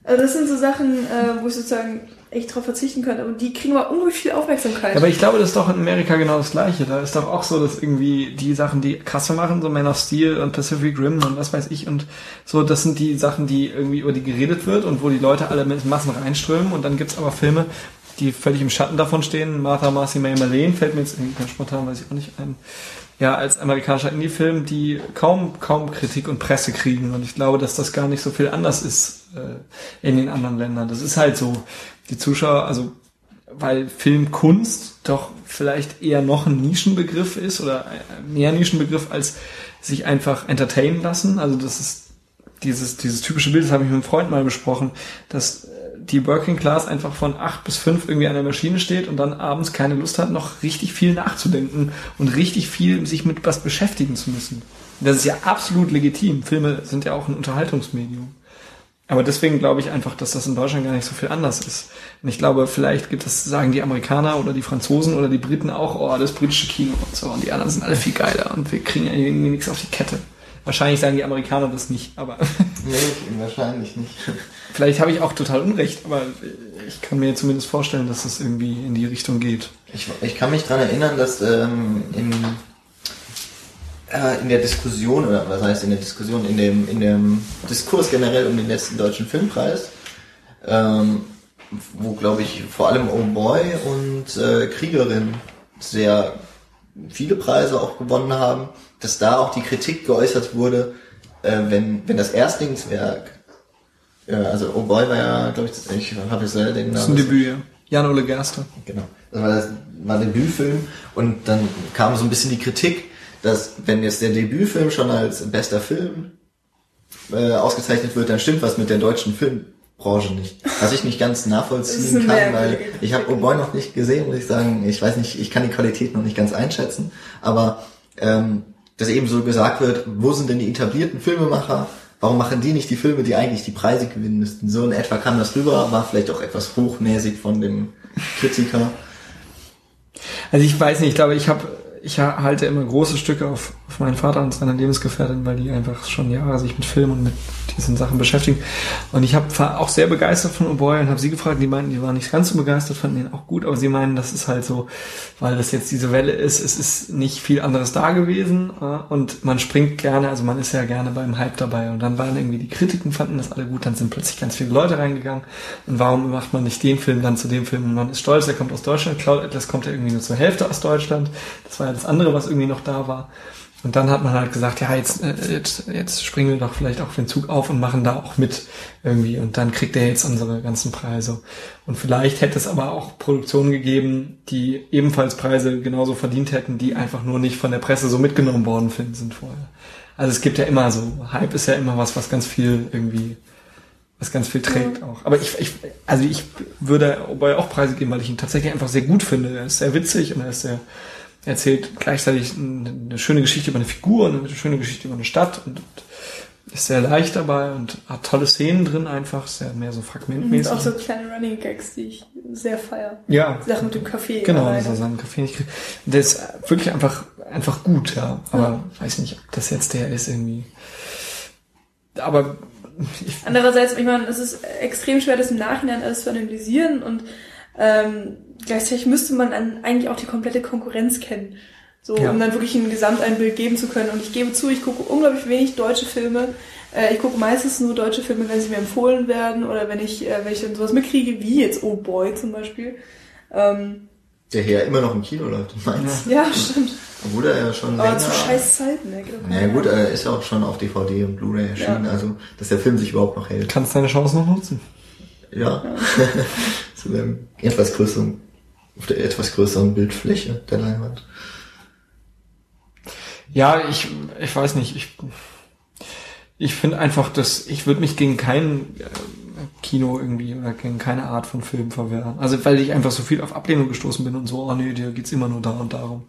Also das sind so Sachen, äh, wo ich sozusagen echt drauf verzichten könnte. Aber die kriegen aber unglaublich viel Aufmerksamkeit. Aber ich glaube, das ist doch in Amerika genau das Gleiche. Da ist doch auch so, dass irgendwie die Sachen, die krasse machen, so Man of Steel und Pacific Rim und was weiß ich und so, das sind die Sachen, die irgendwie über die geredet wird und wo die Leute alle mit Massen reinströmen und dann gibt's aber Filme, die völlig im Schatten davon stehen. Martha, Marcy, May, Marlene fällt mir jetzt irgendwie ganz spontan, weiß ich auch nicht ein. Ja, als amerikanischer Indie-Film, die kaum, kaum Kritik und Presse kriegen. Und ich glaube, dass das gar nicht so viel anders ist äh, in den anderen Ländern. Das ist halt so. Die Zuschauer, also weil Filmkunst doch vielleicht eher noch ein Nischenbegriff ist oder mehr Nischenbegriff als sich einfach entertainen lassen. Also das ist dieses, dieses typische Bild, das habe ich mit einem Freund mal besprochen, dass äh, die Working Class einfach von acht bis fünf irgendwie an der Maschine steht und dann abends keine Lust hat, noch richtig viel nachzudenken und richtig viel sich mit was beschäftigen zu müssen. Das ist ja absolut legitim. Filme sind ja auch ein Unterhaltungsmedium. Aber deswegen glaube ich einfach, dass das in Deutschland gar nicht so viel anders ist. Und ich glaube, vielleicht gibt es, sagen die Amerikaner oder die Franzosen oder die Briten auch, oh, das britische Kino und so. Und die anderen sind alle viel geiler und wir kriegen irgendwie nichts auf die Kette. Wahrscheinlich sagen die Amerikaner das nicht, aber Nee, wahrscheinlich nicht. vielleicht habe ich auch total Unrecht, aber ich kann mir zumindest vorstellen, dass es irgendwie in die Richtung geht. Ich, ich kann mich dran erinnern, dass ähm, in, äh, in der Diskussion, oder was heißt in der Diskussion, in dem, in dem Diskurs generell um den letzten deutschen Filmpreis, ähm, wo glaube ich vor allem Oh Boy und äh, Kriegerin sehr viele Preise auch gewonnen haben, dass da auch die Kritik geäußert wurde, äh, wenn, wenn das Erstlingswerk, äh, also Oh Boy war ja, glaube ich, ich habe jetzt leider den Das ist ein Namen. Debüt, ja. Jan-Ole Gerster. Genau. Das war, das war der Debütfilm und dann kam so ein bisschen die Kritik, dass wenn jetzt der Debütfilm schon als bester Film äh, ausgezeichnet wird, dann stimmt was mit der deutschen Filmbranche nicht. Was ich nicht ganz nachvollziehen kann, weil ich habe Oh Boy noch nicht gesehen, muss ich sagen. Ich weiß nicht, ich kann die Qualität noch nicht ganz einschätzen, aber ähm, dass eben so gesagt wird, wo sind denn die etablierten Filmemacher? Warum machen die nicht die Filme, die eigentlich die Preise gewinnen müssten? So in etwa kam das rüber, war vielleicht auch etwas hochnäsig von dem Kritiker. Also ich weiß nicht, ich glaube, ich habe, ich halte immer große Stücke auf, auf meinen Vater und seine Lebensgefährtin, weil die einfach schon Jahre sich mit Film und mit diesen Sachen beschäftigen. Und ich hab, war auch sehr begeistert von O'Boy und habe sie gefragt, die meinten, die waren nicht ganz so begeistert, fanden ihn auch gut, aber sie meinen, das ist halt so, weil das jetzt diese Welle ist, es ist nicht viel anderes da gewesen äh, und man springt gerne, also man ist ja gerne beim Hype dabei. Und dann waren irgendwie die Kritiken, fanden das alle gut, dann sind plötzlich ganz viele Leute reingegangen. Und warum macht man nicht den Film dann zu dem Film? Und man ist stolz, der kommt aus Deutschland, Cloud Atlas kommt ja irgendwie nur zur Hälfte aus Deutschland, das war ja das andere, was irgendwie noch da war. Und dann hat man halt gesagt, ja, jetzt, äh, jetzt, jetzt springen wir doch vielleicht auf den Zug auf und machen da auch mit irgendwie. Und dann kriegt er jetzt unsere ganzen Preise. Und vielleicht hätte es aber auch Produktionen gegeben, die ebenfalls Preise genauso verdient hätten, die einfach nur nicht von der Presse so mitgenommen worden sind vorher. Also es gibt ja immer so, Hype ist ja immer was, was ganz viel irgendwie, was ganz viel trägt auch. Aber ich, ich also ich würde Obey auch Preise geben, weil ich ihn tatsächlich einfach sehr gut finde. Er ist sehr witzig und er ist sehr, erzählt gleichzeitig eine, schöne Geschichte über eine Figur und eine schöne Geschichte über eine Stadt und, und ist sehr leicht dabei und hat tolle Szenen drin einfach, sehr mehr so Und fragmentmäßig. auch so kleine Running Gags, die ich sehr feier. ja, Sache mit dem Kaffee. genau, dass er seinen Kaffee nicht kriegt. Der ist wirklich einfach, einfach gut, ja. Aber weiß nicht, ob das jetzt der ist irgendwie. Aber ich, Andererseits, ich meine, es ist extrem schwer, das im Nachhinein alles zu analysieren und ähm, gleichzeitig müsste man dann eigentlich auch die komplette Konkurrenz kennen. So, Ja. um dann wirklich ein Gesamteinbild geben zu können. Und ich gebe zu, ich gucke unglaublich wenig deutsche Filme. Äh, ich gucke meistens nur deutsche Filme, wenn sie mir empfohlen werden oder wenn ich, äh, wenn ich dann sowas mitkriege, wie jetzt Oh Boy zum Beispiel. Ähm, Der hier immer noch im Kino läuft in Mainz. Ja, stimmt. Obwohl er ja schon Aber länger... zu scheiß Zeiten, ne? Geht doch Na ja, keiner gut, er ist ja auch schon auf DVD und Blu-ray erschienen, Ja. also dass der Film sich überhaupt noch hält. Kannst deine Chance noch nutzen. Ja. Zu einem etwas größeren, auf der etwas größeren Bildfläche der Leinwand. Ja, ich, ich weiß nicht. Ich, ich finde einfach, dass ich würde mich gegen kein äh, Kino irgendwie oder gegen keine Art von Film verwehren. Also weil ich einfach so viel auf Ablehnung gestoßen bin und so, oh nee, dir geht's immer nur da und darum.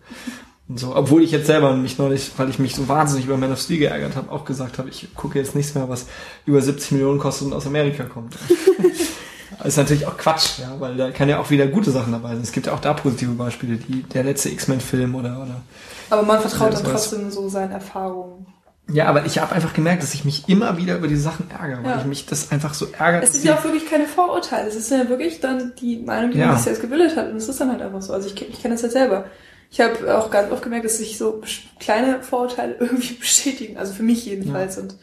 Und so, obwohl ich jetzt selber mich neulich, weil ich mich so wahnsinnig über Man of Steel geärgert habe, auch gesagt habe, ich gucke jetzt nichts mehr, was über 70 Millionen kostet und aus Amerika kommt. Das ist natürlich auch Quatsch, ja, weil da kann ja auch wieder gute Sachen dabei sein. Es gibt ja auch da positive Beispiele, die der letzte X-Men-Film oder oder Aber man vertraut Ja, dann trotzdem so seinen Erfahrungen. Ja, aber ich habe einfach gemerkt, dass ich mich immer wieder über diese Sachen ärgere, weil Ja. ich mich das einfach so ärgert. Es sind ja auch wirklich keine Vorurteile. Es ist ja wirklich dann die Meinung, die Ja. man sich selbst gebildet hat. Und es ist dann halt einfach so. Also ich, ich kenne das ja selber. Ich habe auch ganz oft gemerkt, dass sich so kleine Vorurteile irgendwie bestätigen. Also für mich jedenfalls. Und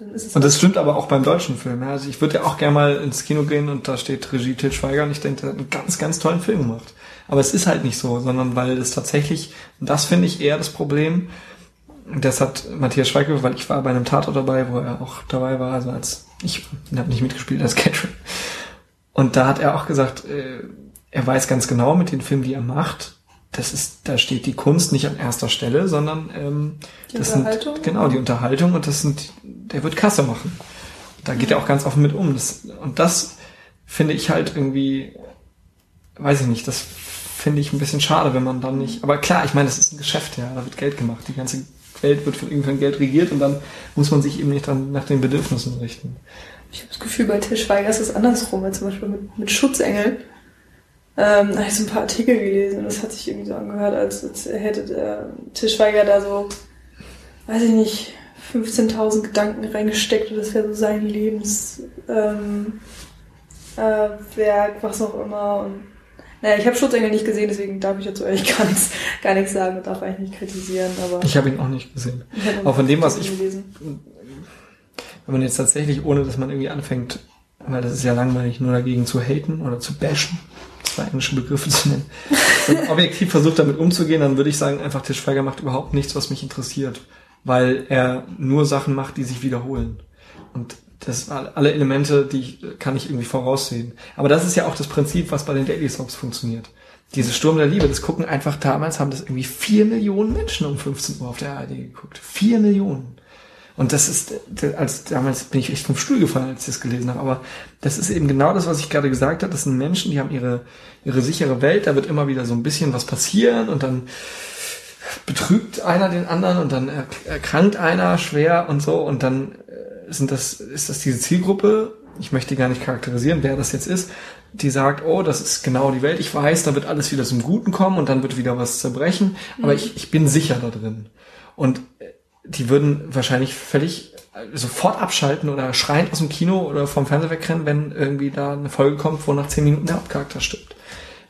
dann ist es und das stimmt aber auch beim deutschen Film. Also ich würde ja auch gerne mal ins Kino gehen und da steht Regie Til Schweiger und ich denke, der hat einen ganz, ganz tollen Film gemacht. Aber es ist halt nicht so, sondern weil es tatsächlich, und das finde ich eher das Problem, das hat Matthias Schweiger, weil ich war bei einem Tatort dabei, wo er auch dabei war, also als, ich habe nicht mitgespielt als Catherine. Und da hat er auch gesagt, äh, er weiß ganz genau mit den Filmen, die er macht, das ist, da steht die Kunst nicht an erster Stelle, sondern ähm, Die das Unterhaltung? sind genau die Unterhaltung und das sind, der wird Kasse machen. Da geht er auch ganz offen mit um. Das, und das finde ich halt irgendwie, weiß ich nicht, das finde ich ein bisschen schade, wenn man dann nicht. Aber klar, ich meine, das ist ein Geschäft, ja, da wird Geld gemacht. Die ganze Welt wird von irgendwann Geld regiert und dann muss man sich eben nicht dann nach den Bedürfnissen richten. Ich habe das Gefühl, bei Til Schweiger ist es andersrum, weil zum Beispiel mit, mit Schutzengeln. Ähm, da habe ich so ein paar Artikel gelesen und das hat sich irgendwie so angehört, als, als hätte der Til Schweiger da so, weiß ich nicht, 15.000 Gedanken reingesteckt und das wäre so sein Lebens ähm, äh, was auch immer. Und naja, ich habe Schutzengel nicht gesehen, deswegen darf ich dazu eigentlich gar nichts, gar nichts sagen und darf eigentlich nicht kritisieren. Aber Ich habe ihn auch nicht gesehen. auch von dem, was ich- gelesen. Wenn man jetzt tatsächlich, ohne dass man irgendwie anfängt, weil das ist ja langweilig, nur dagegen zu haten oder zu bashen, zwei englische Begriffe zu nennen, objektiv versucht damit umzugehen, dann würde ich sagen, einfach Til Schweiger macht überhaupt nichts, was mich interessiert, weil er nur Sachen macht, die sich wiederholen. Und das alle Elemente, die kann ich irgendwie voraussehen. Aber das ist ja auch das Prinzip, was bei den Daily Soaps funktioniert. Diese Sturm der Liebe, das gucken einfach damals, haben das irgendwie vier Millionen Menschen um 15 Uhr auf der ARD geguckt. Vier Millionen. Und das ist, als damals bin ich echt vom Stuhl gefallen, als ich das gelesen habe. Aber das ist eben genau das, was ich gerade gesagt habe. Das sind Menschen, die haben ihre, ihre sichere Welt. Da wird immer wieder so ein bisschen was passieren und dann betrügt einer den anderen und dann erk- erkrankt einer schwer und so und dann äh, sind das, ist das diese Zielgruppe, ich möchte gar nicht charakterisieren, wer das jetzt ist, die sagt, oh, das ist genau die Welt, ich weiß, da wird alles wieder zum Guten kommen und dann wird wieder was zerbrechen, aber ich, ich bin sicher da drin. Und äh, die würden wahrscheinlich völlig äh, sofort abschalten oder schreiend aus dem Kino oder vom Fernseher wegrennen, wenn irgendwie da eine Folge kommt, wo nach zehn Minuten der Hauptcharakter stirbt.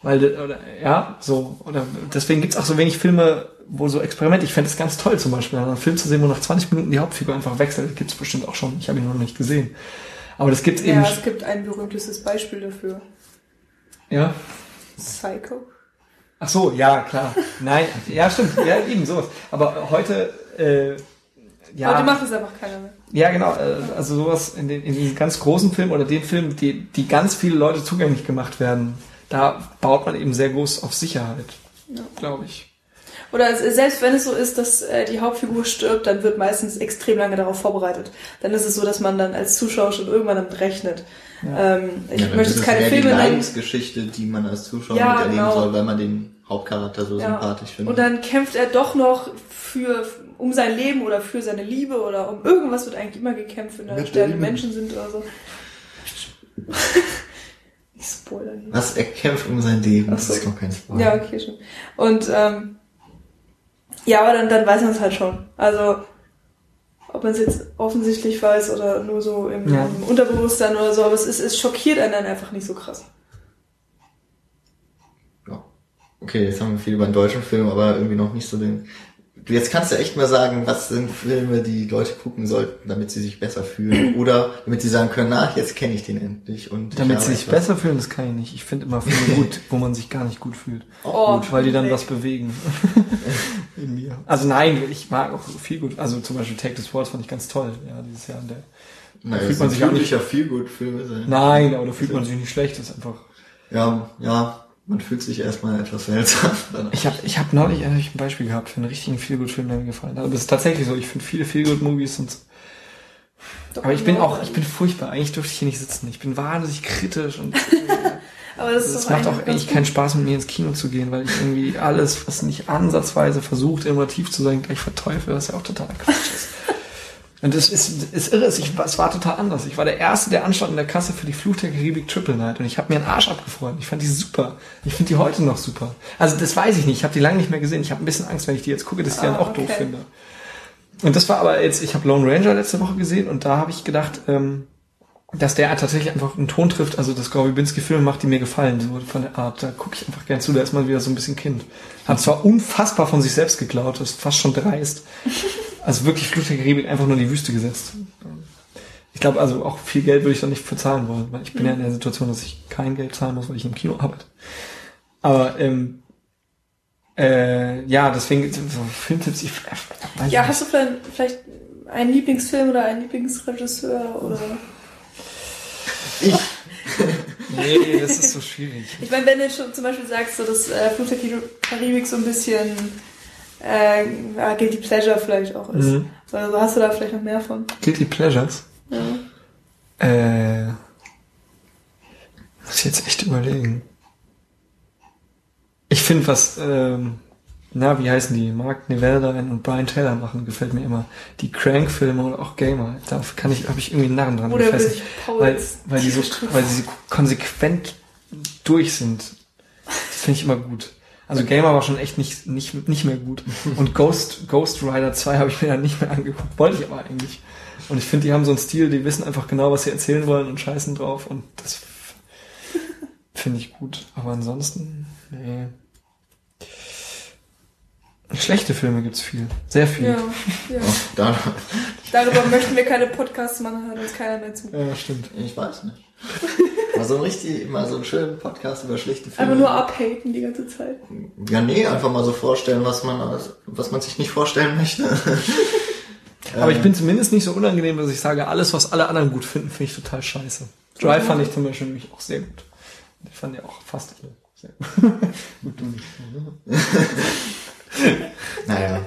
Weil, äh, oder, ja, so, oder deswegen gibt's auch so wenig Filme, wo so Experimente, ich fände es ganz toll zum Beispiel, einen Film zu sehen, wo nach 20 Minuten die Hauptfigur einfach wechselt, gibt's bestimmt auch schon, ich habe ihn noch nicht gesehen. Aber das gibt's eben, Ja, es gibt ein berühmtes Beispiel dafür. ja. Psycho. Ach so, ja, klar. Nein, ja, stimmt, ja, eben sowas. Aber heute, äh, ja. Heute macht es einfach keiner mehr. Ja, genau. äh, Also sowas in, den, in diesen ganz großen Filmen oder den Filmen, die, die ganz viele Leute zugänglich gemacht werden, da baut man eben sehr groß auf Sicherheit, Ja. glaube ich. Oder selbst wenn es so ist, dass äh, die Hauptfigur stirbt, dann wird meistens extrem lange darauf vorbereitet. Dann ist es so, dass man dann als Zuschauer schon irgendwann damit rechnet. Ähm, ich Ja, möchte ist jetzt es keine Filme die nennen. Leidensgeschichte, die man als Zuschauer Ja, miterleben genau. soll, weil man den Hauptcharakter so Ja. sympathisch findet. Und dann kämpft er doch noch für um sein Leben oder für seine Liebe oder um irgendwas wird eigentlich immer gekämpft, wenn da sterbende. Menschen sind oder so. ich spoiler nicht. Was er kämpft um sein Leben, das ist noch kein Spoiler. Ja, okay, schon. Und ähm, ja, aber dann, dann weiß man es halt schon. Also ob man es jetzt offensichtlich weiß oder nur so im, Ja. im Unterbewusstsein oder so, aber es, ist, es schockiert einen dann einfach nicht so krass. Ja. Okay, jetzt haben wir viel über den deutschen Film, aber irgendwie noch nicht so den. Du jetzt kannst du echt mal sagen, was sind Filme, die Leute gucken sollten, damit sie sich besser fühlen oder damit sie sagen können, na, jetzt kenne ich den endlich und Damit sie sich etwas- besser fühlen, das kann ich nicht. Ich finde immer Filme gut, wo man sich gar nicht gut fühlt. Oh, gut, weil die dann was bewegen. In mir. Also nein, ich mag auch viel gut. Also zum Beispiel Take This Walls fand ich ganz toll, ja, dieses Jahr. Der, Naja, fühlt man sich auch nicht- ja viel gut Filme sein. nein, aber da fühlt man sich nicht schlecht, das ist einfach. Ja, ja, man fühlt sich erstmal etwas seltsam. danach. Ich habe ich hab neulich eigentlich ein Beispiel gehabt für einen richtigen Feelgood-Film, der mir gefallen hat. Aber es ist tatsächlich so, ich finde viele Feelgood-Movies und Doch, aber ich bin auch, ich bin furchtbar. Eigentlich dürfte ich hier nicht sitzen. Ich bin wahnsinnig kritisch und Aber das ist es doch macht auch eigentlich keinen Spaß, mit mir ins Kino zu gehen, weil ich irgendwie alles, was nicht ansatzweise versucht, innovativ zu sein, gleich verteufel, was ja auch totaler Quatsch ist. Und das ist, ist irre, ich, es war total anders. Ich war der Erste, der anstand in der Kasse für die Flucht der Karibik Triple Night und ich habe mir einen Arsch abgefreut. Ich fand die super. Ich finde die heute noch super. Also das weiß ich nicht. Ich habe die lange nicht mehr gesehen. Ich habe ein bisschen Angst, wenn ich die jetzt gucke, dass ich die Ah, dann auch okay. doof finde. Und das war aber jetzt, ich habe Lone Ranger letzte Woche gesehen und da habe ich gedacht, ähm, dass der tatsächlich einfach einen Ton trifft, also das Gorobinski-Film macht, die mir gefallen, so von der Art. Da gucke ich einfach gern zu, da ist man wieder so ein bisschen Kind. Hat zwar unfassbar von sich selbst geklaut, ist fast schon dreist. Also wirklich Fluch der Karibik einfach nur in die Wüste gesetzt. Ich glaube, also auch viel Geld würde ich da nicht für zahlen wollen, weil ich bin ja in der Situation, dass ich kein Geld zahlen muss, weil ich im Kino arbeite. Aber ähm, äh, ja, deswegen so Filmtipps, ich äh, Ja, hast du vielleicht, vielleicht einen Lieblingsfilm oder einen Lieblingsregisseur oder? Ich, Nee, das ist so schwierig. Ich meine, wenn du schon zum Beispiel sagst, so dass äh, Fluch der Kar- Karibik so ein bisschen äh, ja, Guilty Pleasure vielleicht auch ist. Mhm. Also hast du da vielleicht noch mehr von? Guilty Pleasures? Ja. Äh, muss ich jetzt echt überlegen. Ich finde, was, ähm, na, wie heißen die? Mark Neverdine und Brian Taylor machen, gefällt mir immer. Die Crank-Filme und auch Gamer. Da kann ich, habe ich irgendwie einen Narren dran Oder gefressen. Weil, weil die so, weil sie konsequent durch sind. Das finde ich immer gut. Also Gamer war schon echt nicht, nicht, nicht mehr gut. Und Ghost, Ghost Rider 2 habe ich mir dann nicht mehr angeguckt. Wollte ich aber eigentlich. Und ich finde, die haben so einen Stil, die wissen einfach genau, was sie erzählen wollen und scheißen drauf. Und das finde ich gut. Aber ansonsten, nee. Schlechte Filme gibt's viel. Sehr viel. Ja, ja. oh, da, Darüber möchten wir keine Podcasts machen, hört uns keiner mehr zu. Ja, stimmt. ich weiß nicht. Mal so ein richtig, mal so einen schönen Podcast über schlechte Filme. Einfach nur abhaten die ganze Zeit. Ja, nee, einfach mal so vorstellen, was man, alles- was man sich nicht vorstellen möchte. Aber ich bin zumindest nicht so unangenehm, dass ich sage, alles, was alle anderen gut finden, finde ich total scheiße. Drive fand ich zum Beispiel nämlich auch sehr gut. Ich fand ja auch fast alle sehr gut. Naja.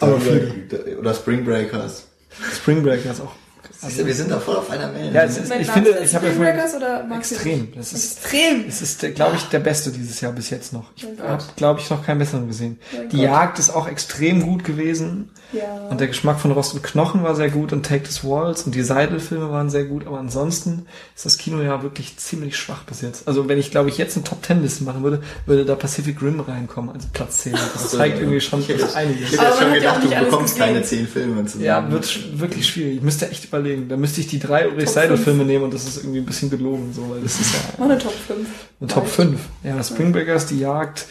Aber oder, oder Spring Breakers. Spring Breaker ist auch. Du, wir sind da voll auf einer Welle. Ja, ist, ich finde, ich habe ja extrem. Das ist, Extrem. es ist, glaube ich, der beste dieses Jahr bis jetzt noch. Ich Gott. habe, glaube ich, noch keinen besseren gesehen. Mein Die Gott. Jagd ist auch extrem gut gewesen. Ja. Und der Geschmack von Rost und Knochen war sehr gut und Take This Walls und die Seidel-Filme waren sehr gut, aber ansonsten ist das Kino ja wirklich ziemlich schwach bis jetzt. Also wenn ich, glaube ich, jetzt eine Top-Ten-Liste machen würde, würde da Pacific Rim reinkommen, also Platz 10. Das zeigt irgendwie schon ich hätte, das einiges. Ich hätte schon gedacht, du bekommst gesehen. keine zehn Filme zusammen. Ja, wird wirklich schwierig. Ich müsste echt überlegen. Da müsste ich die drei Ulrich Seidel-Filme nehmen und das ist irgendwie ein bisschen gelogen, so, weil das ist ja eine Top 5. eine Top 5. Ja, Spring Breakers, die Jagd,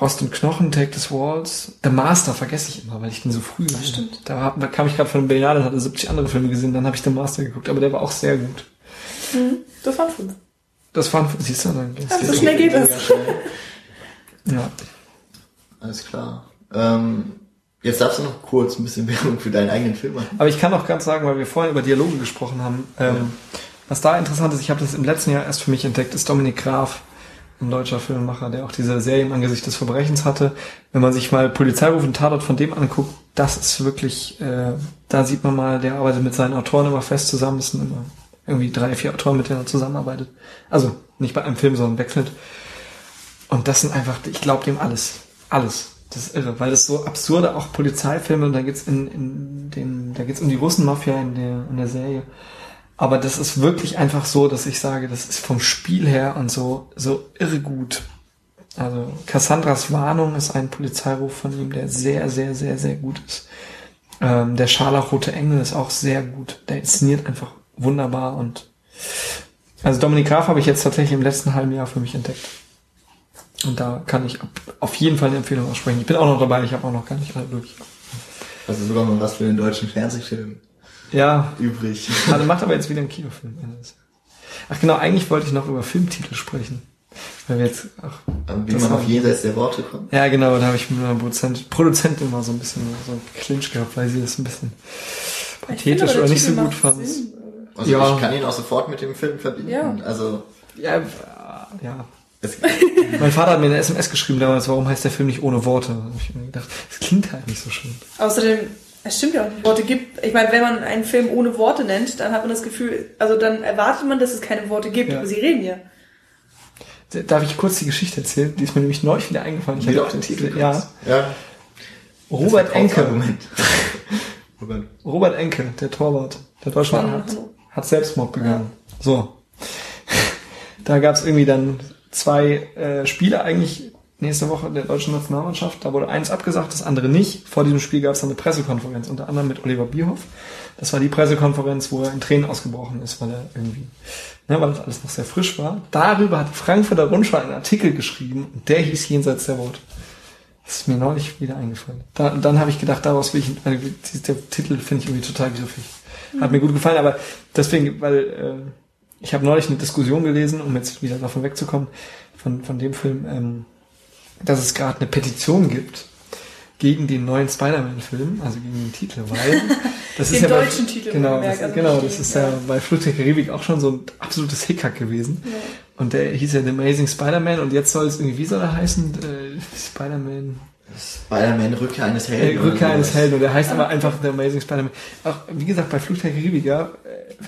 Rost und Knochen, Take This Walls. The Master vergesse ich immer, weil ich den so früh gesehen stimmt. Da, da kam ich gerade von Billard und hatte 70 andere Filme gesehen, dann habe ich The Master geguckt, aber der war auch sehr gut. Mhm. Das waren 5. Das waren, siehst du, dann Ja, so schnell geht das. Ja. Alles klar. Ähm, jetzt darfst du noch kurz ein bisschen Werbung für deinen eigenen Film machen. Aber ich kann auch ganz sagen, weil wir vorhin über Dialoge gesprochen haben, ähm, was da interessant ist, ich habe das im letzten Jahr erst für mich entdeckt, ist Dominik Graf, ein deutscher Filmemacher, der auch diese Serie im Angesicht des Verbrechens hatte. Wenn man sich mal Polizeiruf und Tatort von dem anguckt, das ist wirklich, äh, da sieht man mal, der arbeitet mit seinen Autoren immer fest zusammen, es sind immer irgendwie drei, vier Autoren, mit denen er zusammenarbeitet. Also nicht bei einem Film, sondern wechselt. Und das sind einfach, ich glaube dem alles. Alles. Das ist irre, weil das so absurde auch Polizeifilme und da geht's in, in den, da geht's um die Russenmafia in der, in der Serie. Aber das ist wirklich einfach so, dass ich sage, das ist vom Spiel her und so, so irre gut. Also Cassandras Warnung ist ein Polizeiruf von ihm, der sehr, sehr, sehr, sehr gut ist. Ähm, der Scharlachrote Engel ist auch sehr gut. Der inszeniert einfach wunderbar und also Dominik Graf habe ich jetzt tatsächlich im letzten halben Jahr für mich entdeckt. Und da kann ich auf jeden Fall eine Empfehlung aussprechen. Ich bin auch noch dabei, ich habe auch noch gar nicht alle durch. Also sogar mal was für den deutschen Fernsehfilm Ja, übrig. also macht aber jetzt wieder einen Kinofilm. Ach genau, eigentlich wollte ich noch über Filmtitel sprechen. Weil wir jetzt, ach, Wie man auf jenseits der Worte kommt. ja genau, da habe ich mit meiner Produzent, Produzentin mal so ein bisschen so einen Clinch gehabt, weil sie das ein bisschen finde pathetisch oder nicht so gut fand. Sinn. Also Ja. ich kann ihn auch sofort mit dem Film verbinden. Ja. Also Ja, äh, ja. Es, Mein Vater hat mir eine SMS geschrieben damals, warum heißt der Film nicht ohne Worte? Da hab ich mir gedacht, das klingt halt nicht so schön. Außerdem, es stimmt ja auch nicht. Worte gibt. Ich meine, wenn man einen Film ohne Worte nennt, dann hat man das Gefühl, also dann erwartet man, dass es keine Worte gibt, Ja. aber sie reden ja. Darf ich kurz die Geschichte erzählen? Die ist mir nämlich neulich wieder eingefallen. Ich hatte auf den Titel Ja. ja. Robert Enke. Robert. Robert Enke, der Torwart der Deutschland hat, hat Selbstmord begangen. So. Da gab es irgendwie dann zwei äh, Spiele eigentlich nächste Woche der deutschen Nationalmannschaft. Da wurde eins abgesagt, das andere nicht. Vor diesem Spiel gab es dann eine Pressekonferenz, unter anderem mit Oliver Bierhoff. Das war die Pressekonferenz, wo er in Tränen ausgebrochen ist, weil er irgendwie, ne, weil das alles noch sehr frisch war. Darüber hat Frankfurter Rundschau einen Artikel geschrieben und der hieß Jenseits der Worte. Das ist mir neulich wieder eingefallen. Da, dann habe ich gedacht, daraus will ich, also der Titel finde ich irgendwie total griffig. Hat mir gut gefallen, aber deswegen, weil äh, ich habe neulich eine Diskussion gelesen, um jetzt wieder davon wegzukommen, von, von dem Film, ähm, dass es gerade eine Petition gibt gegen den neuen Spider-Man-Film, also gegen den Titel, weil das Den ist ja bei, deutschen Titel, genau, das, also genau, das ist ja, ja. bei Flucht der Karibik auch schon so ein absolutes Hickhack gewesen. Und der hieß ja The Amazing Spider-Man und jetzt soll es irgendwie, wie soll er heißen? Äh, Spider-Man Spider-Man Rückkehr eines äh, Helden. oder Rückkehr eines. Helden und der heißt aber einfach The Amazing Spider-Man. Auch, wie gesagt, bei Flucht der Karibik, ja,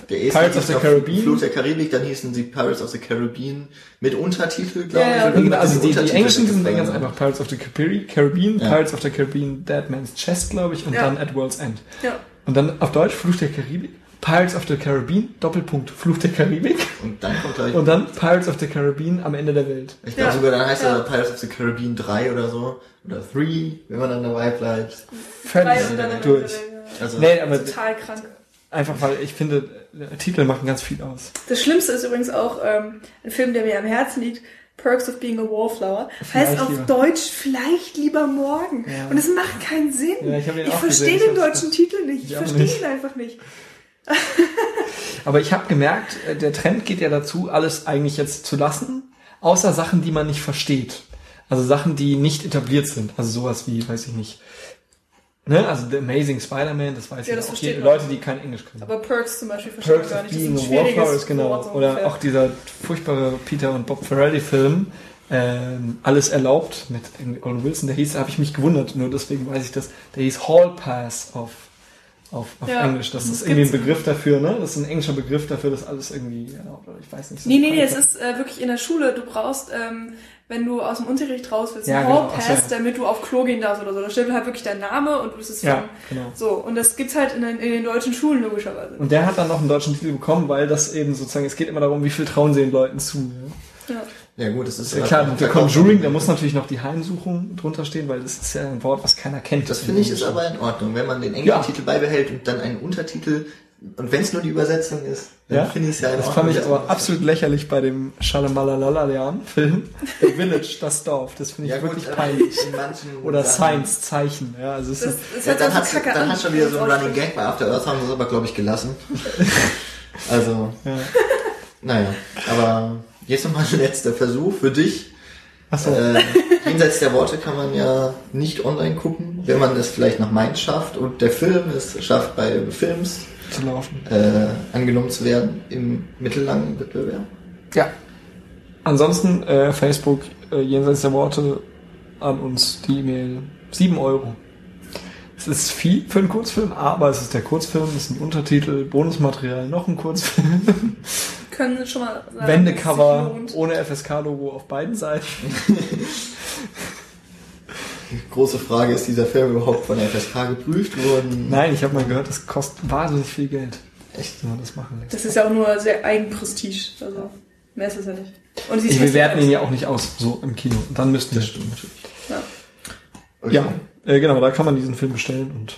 Der erste Pirates of the Caribbean. Fluch der Karibik, dann hießen sie Pirates of the Caribbean mit Untertitel, glaube Ja, ich. ja. genau, also die, die englischen sind weggefallen. ganz einfach Pirates of the Caribbean, Caribbean Ja. Pirates of the Caribbean, Dead Man's Chest, glaube ich, und Ja. dann At World's End. Ja. Und dann auf Deutsch Fluch der Karibik, Pirates of the Caribbean, Doppelpunkt Fluch der Karibik Und dann kommt gleich, und dann Pirates of the Caribbean am Ende der Welt. ich glaube Ja. sogar, dann heißt Ja. er Pirates of the Caribbean 3 oder so. Oder 3, wenn man dann dabei bleibt. Völlig durch. Also, Nee, aber Total krank. einfach weil ich finde, Titel machen ganz viel aus. Das Schlimmste ist übrigens auch ähm, ein Film, der mir am Herzen liegt. Perks of Being a Wallflower. Vielleicht heißt auf lieber. Deutsch vielleicht lieber morgen. Ja. Und es macht keinen Sinn. Ja, ich ich verstehe den deutschen Titel nicht. Ich Ich verstehe ihn einfach nicht. Aber ich habe gemerkt, äh, der Trend geht ja dazu, alles eigentlich jetzt zu lassen, außer Sachen, die man nicht versteht. Also Sachen, die nicht etabliert sind. Also sowas wie, weiß ich nicht. Ne? Also The Amazing Spider-Man, das weiß Ja, ich das auch. man. Leute, die kein Englisch können. Aber Perks zum Beispiel verstehe Perks ich gar nicht. Das ist Being ein a Wallflower schwieriges ist genau. Wort so Oder auch dieser furchtbare Peter und Bob Ferrelli-Film, ähm, Alles erlaubt mit Owen Wilson. Der hieß, habe ich mich gewundert, nur deswegen weiß ich das. Der hieß Hall Pass auf, auf, auf Ja, Englisch. Das das ist irgendwie ein. Begriff dafür, ne? Das ist ein englischer Begriff dafür, dass alles irgendwie, ja, oder ich weiß nicht. so Nee, nee, nee, es ist äh, wirklich in der Schule. Du brauchst, ähm, wenn du aus dem Unterricht raus willst, Ja, einen genau. Hallpass, so, ja. damit du auf Klo gehen darfst oder so. Da steht halt wirklich dein Name und du bist es Ja, von. genau. So, und das gibt's halt in den, in den deutschen Schulen logischerweise. Und der hat dann noch einen deutschen Titel bekommen, weil das eben sozusagen, es geht immer darum, wie viel trauen sie den Leuten zu. Ja? Ja. Ja gut, das ist Ja, klar, The Conjuring, da muss natürlich noch die Heimsuchung drunter stehen, weil das ist ja ein Wort, was keiner kennt. Das finde ich ist aber in Ordnung, wenn man den englischen Ja. Titel beibehält und dann einen Untertitel, und wenn es nur die Übersetzung ist, dann Ja, finde ich es ja in das Ordnung. fand ich aber absolut lächerlich bei dem Shalamalalalayan-Film. The Village, das Dorf. Das finde ich ja, gut, wirklich aber peinlich. in manchen Oder Sachen- Science-Zeichen. Ja, also es Das, ist, das Ja, dann hat dann an. hat schon wieder so ein Running Gag bei After Earth, haben sie es aber, glaube ich, gelassen. also, ja. naja, aber jetzt nochmal ein letzter Versuch für dich. Achso, Äh, jenseits der Worte kann man ja nicht online gucken, wenn man es vielleicht nach Mainz schafft und der Film es schafft, bei Films zu laufen. äh, angenommen zu werden im mittellangen Wettbewerb. Ja. Ansonsten äh, Facebook, äh, jenseits der Worte, an uns die E-Mail. 7 Euro. Es ist viel für einen Kurzfilm, aber es ist der Kurzfilm, es ist ein Untertitel, Bonusmaterial, noch ein Kurzfilm, können schon mal sagen, Wendecover ohne FSK-Logo auf beiden Seiten. Große Frage, ist dieser Film überhaupt von der FSK geprüft worden? Nein, ich habe mal gehört, das kostet wahnsinnig viel Geld, Echt? wenn man das machen lässt. Das ist ja auch nur sehr Eigenprestige. Also, mehr ist es ja nicht. Und Ich, wir werten ihn ja auch nicht aus, so im Kino. Dann müssten wir. Das stimmt natürlich. Ja. Okay. Ja, äh, genau, da kann man diesen Film bestellen und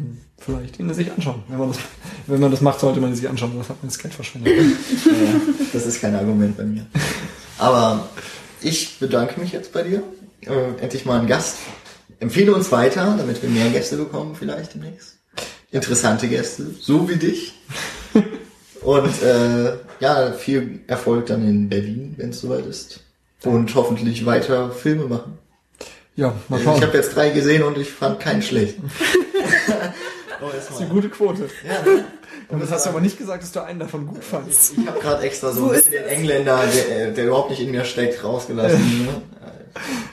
dann vielleicht ihn sich anschauen. Wenn man das, wenn man das macht, sollte man ihn sich anschauen, sonst hat man das Geld verschwendet. Ja, das ist kein Argument bei mir. Aber ich bedanke mich jetzt bei dir. Äh, endlich mal ein Gast. Empfehle uns weiter, damit wir mehr Gäste bekommen vielleicht demnächst. Interessante Gäste, so wie dich. Und äh, ja, viel Erfolg dann in Berlin, wenn es soweit ist. Und hoffentlich weiter Filme machen. Ja, mal Ich schauen. habe jetzt drei gesehen und ich fand keinen schlecht. oh, Das ist eine gute Quote. Ja, ne? Und das hast du aber nicht gesagt, dass du einen davon gut fandst. Ich habe gerade extra so Wo ein bisschen den das? Engländer, der, äh, der überhaupt nicht in mir steckt, rausgelassen. ne?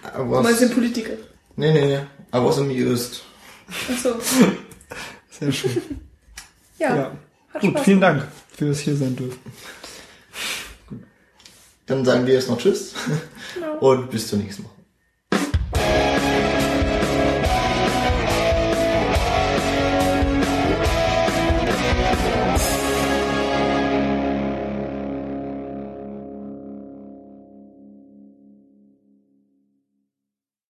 I Du meinst was, den Politiker. nee, nee, nee. I was amused. Achso. Sehr schön. Ja. Ja. Hat Gut, Spaß vielen. Dank fürs hier sein dürfen. Dann sagen wir jetzt noch Tschüss Genau. und bis zum nächsten Mal.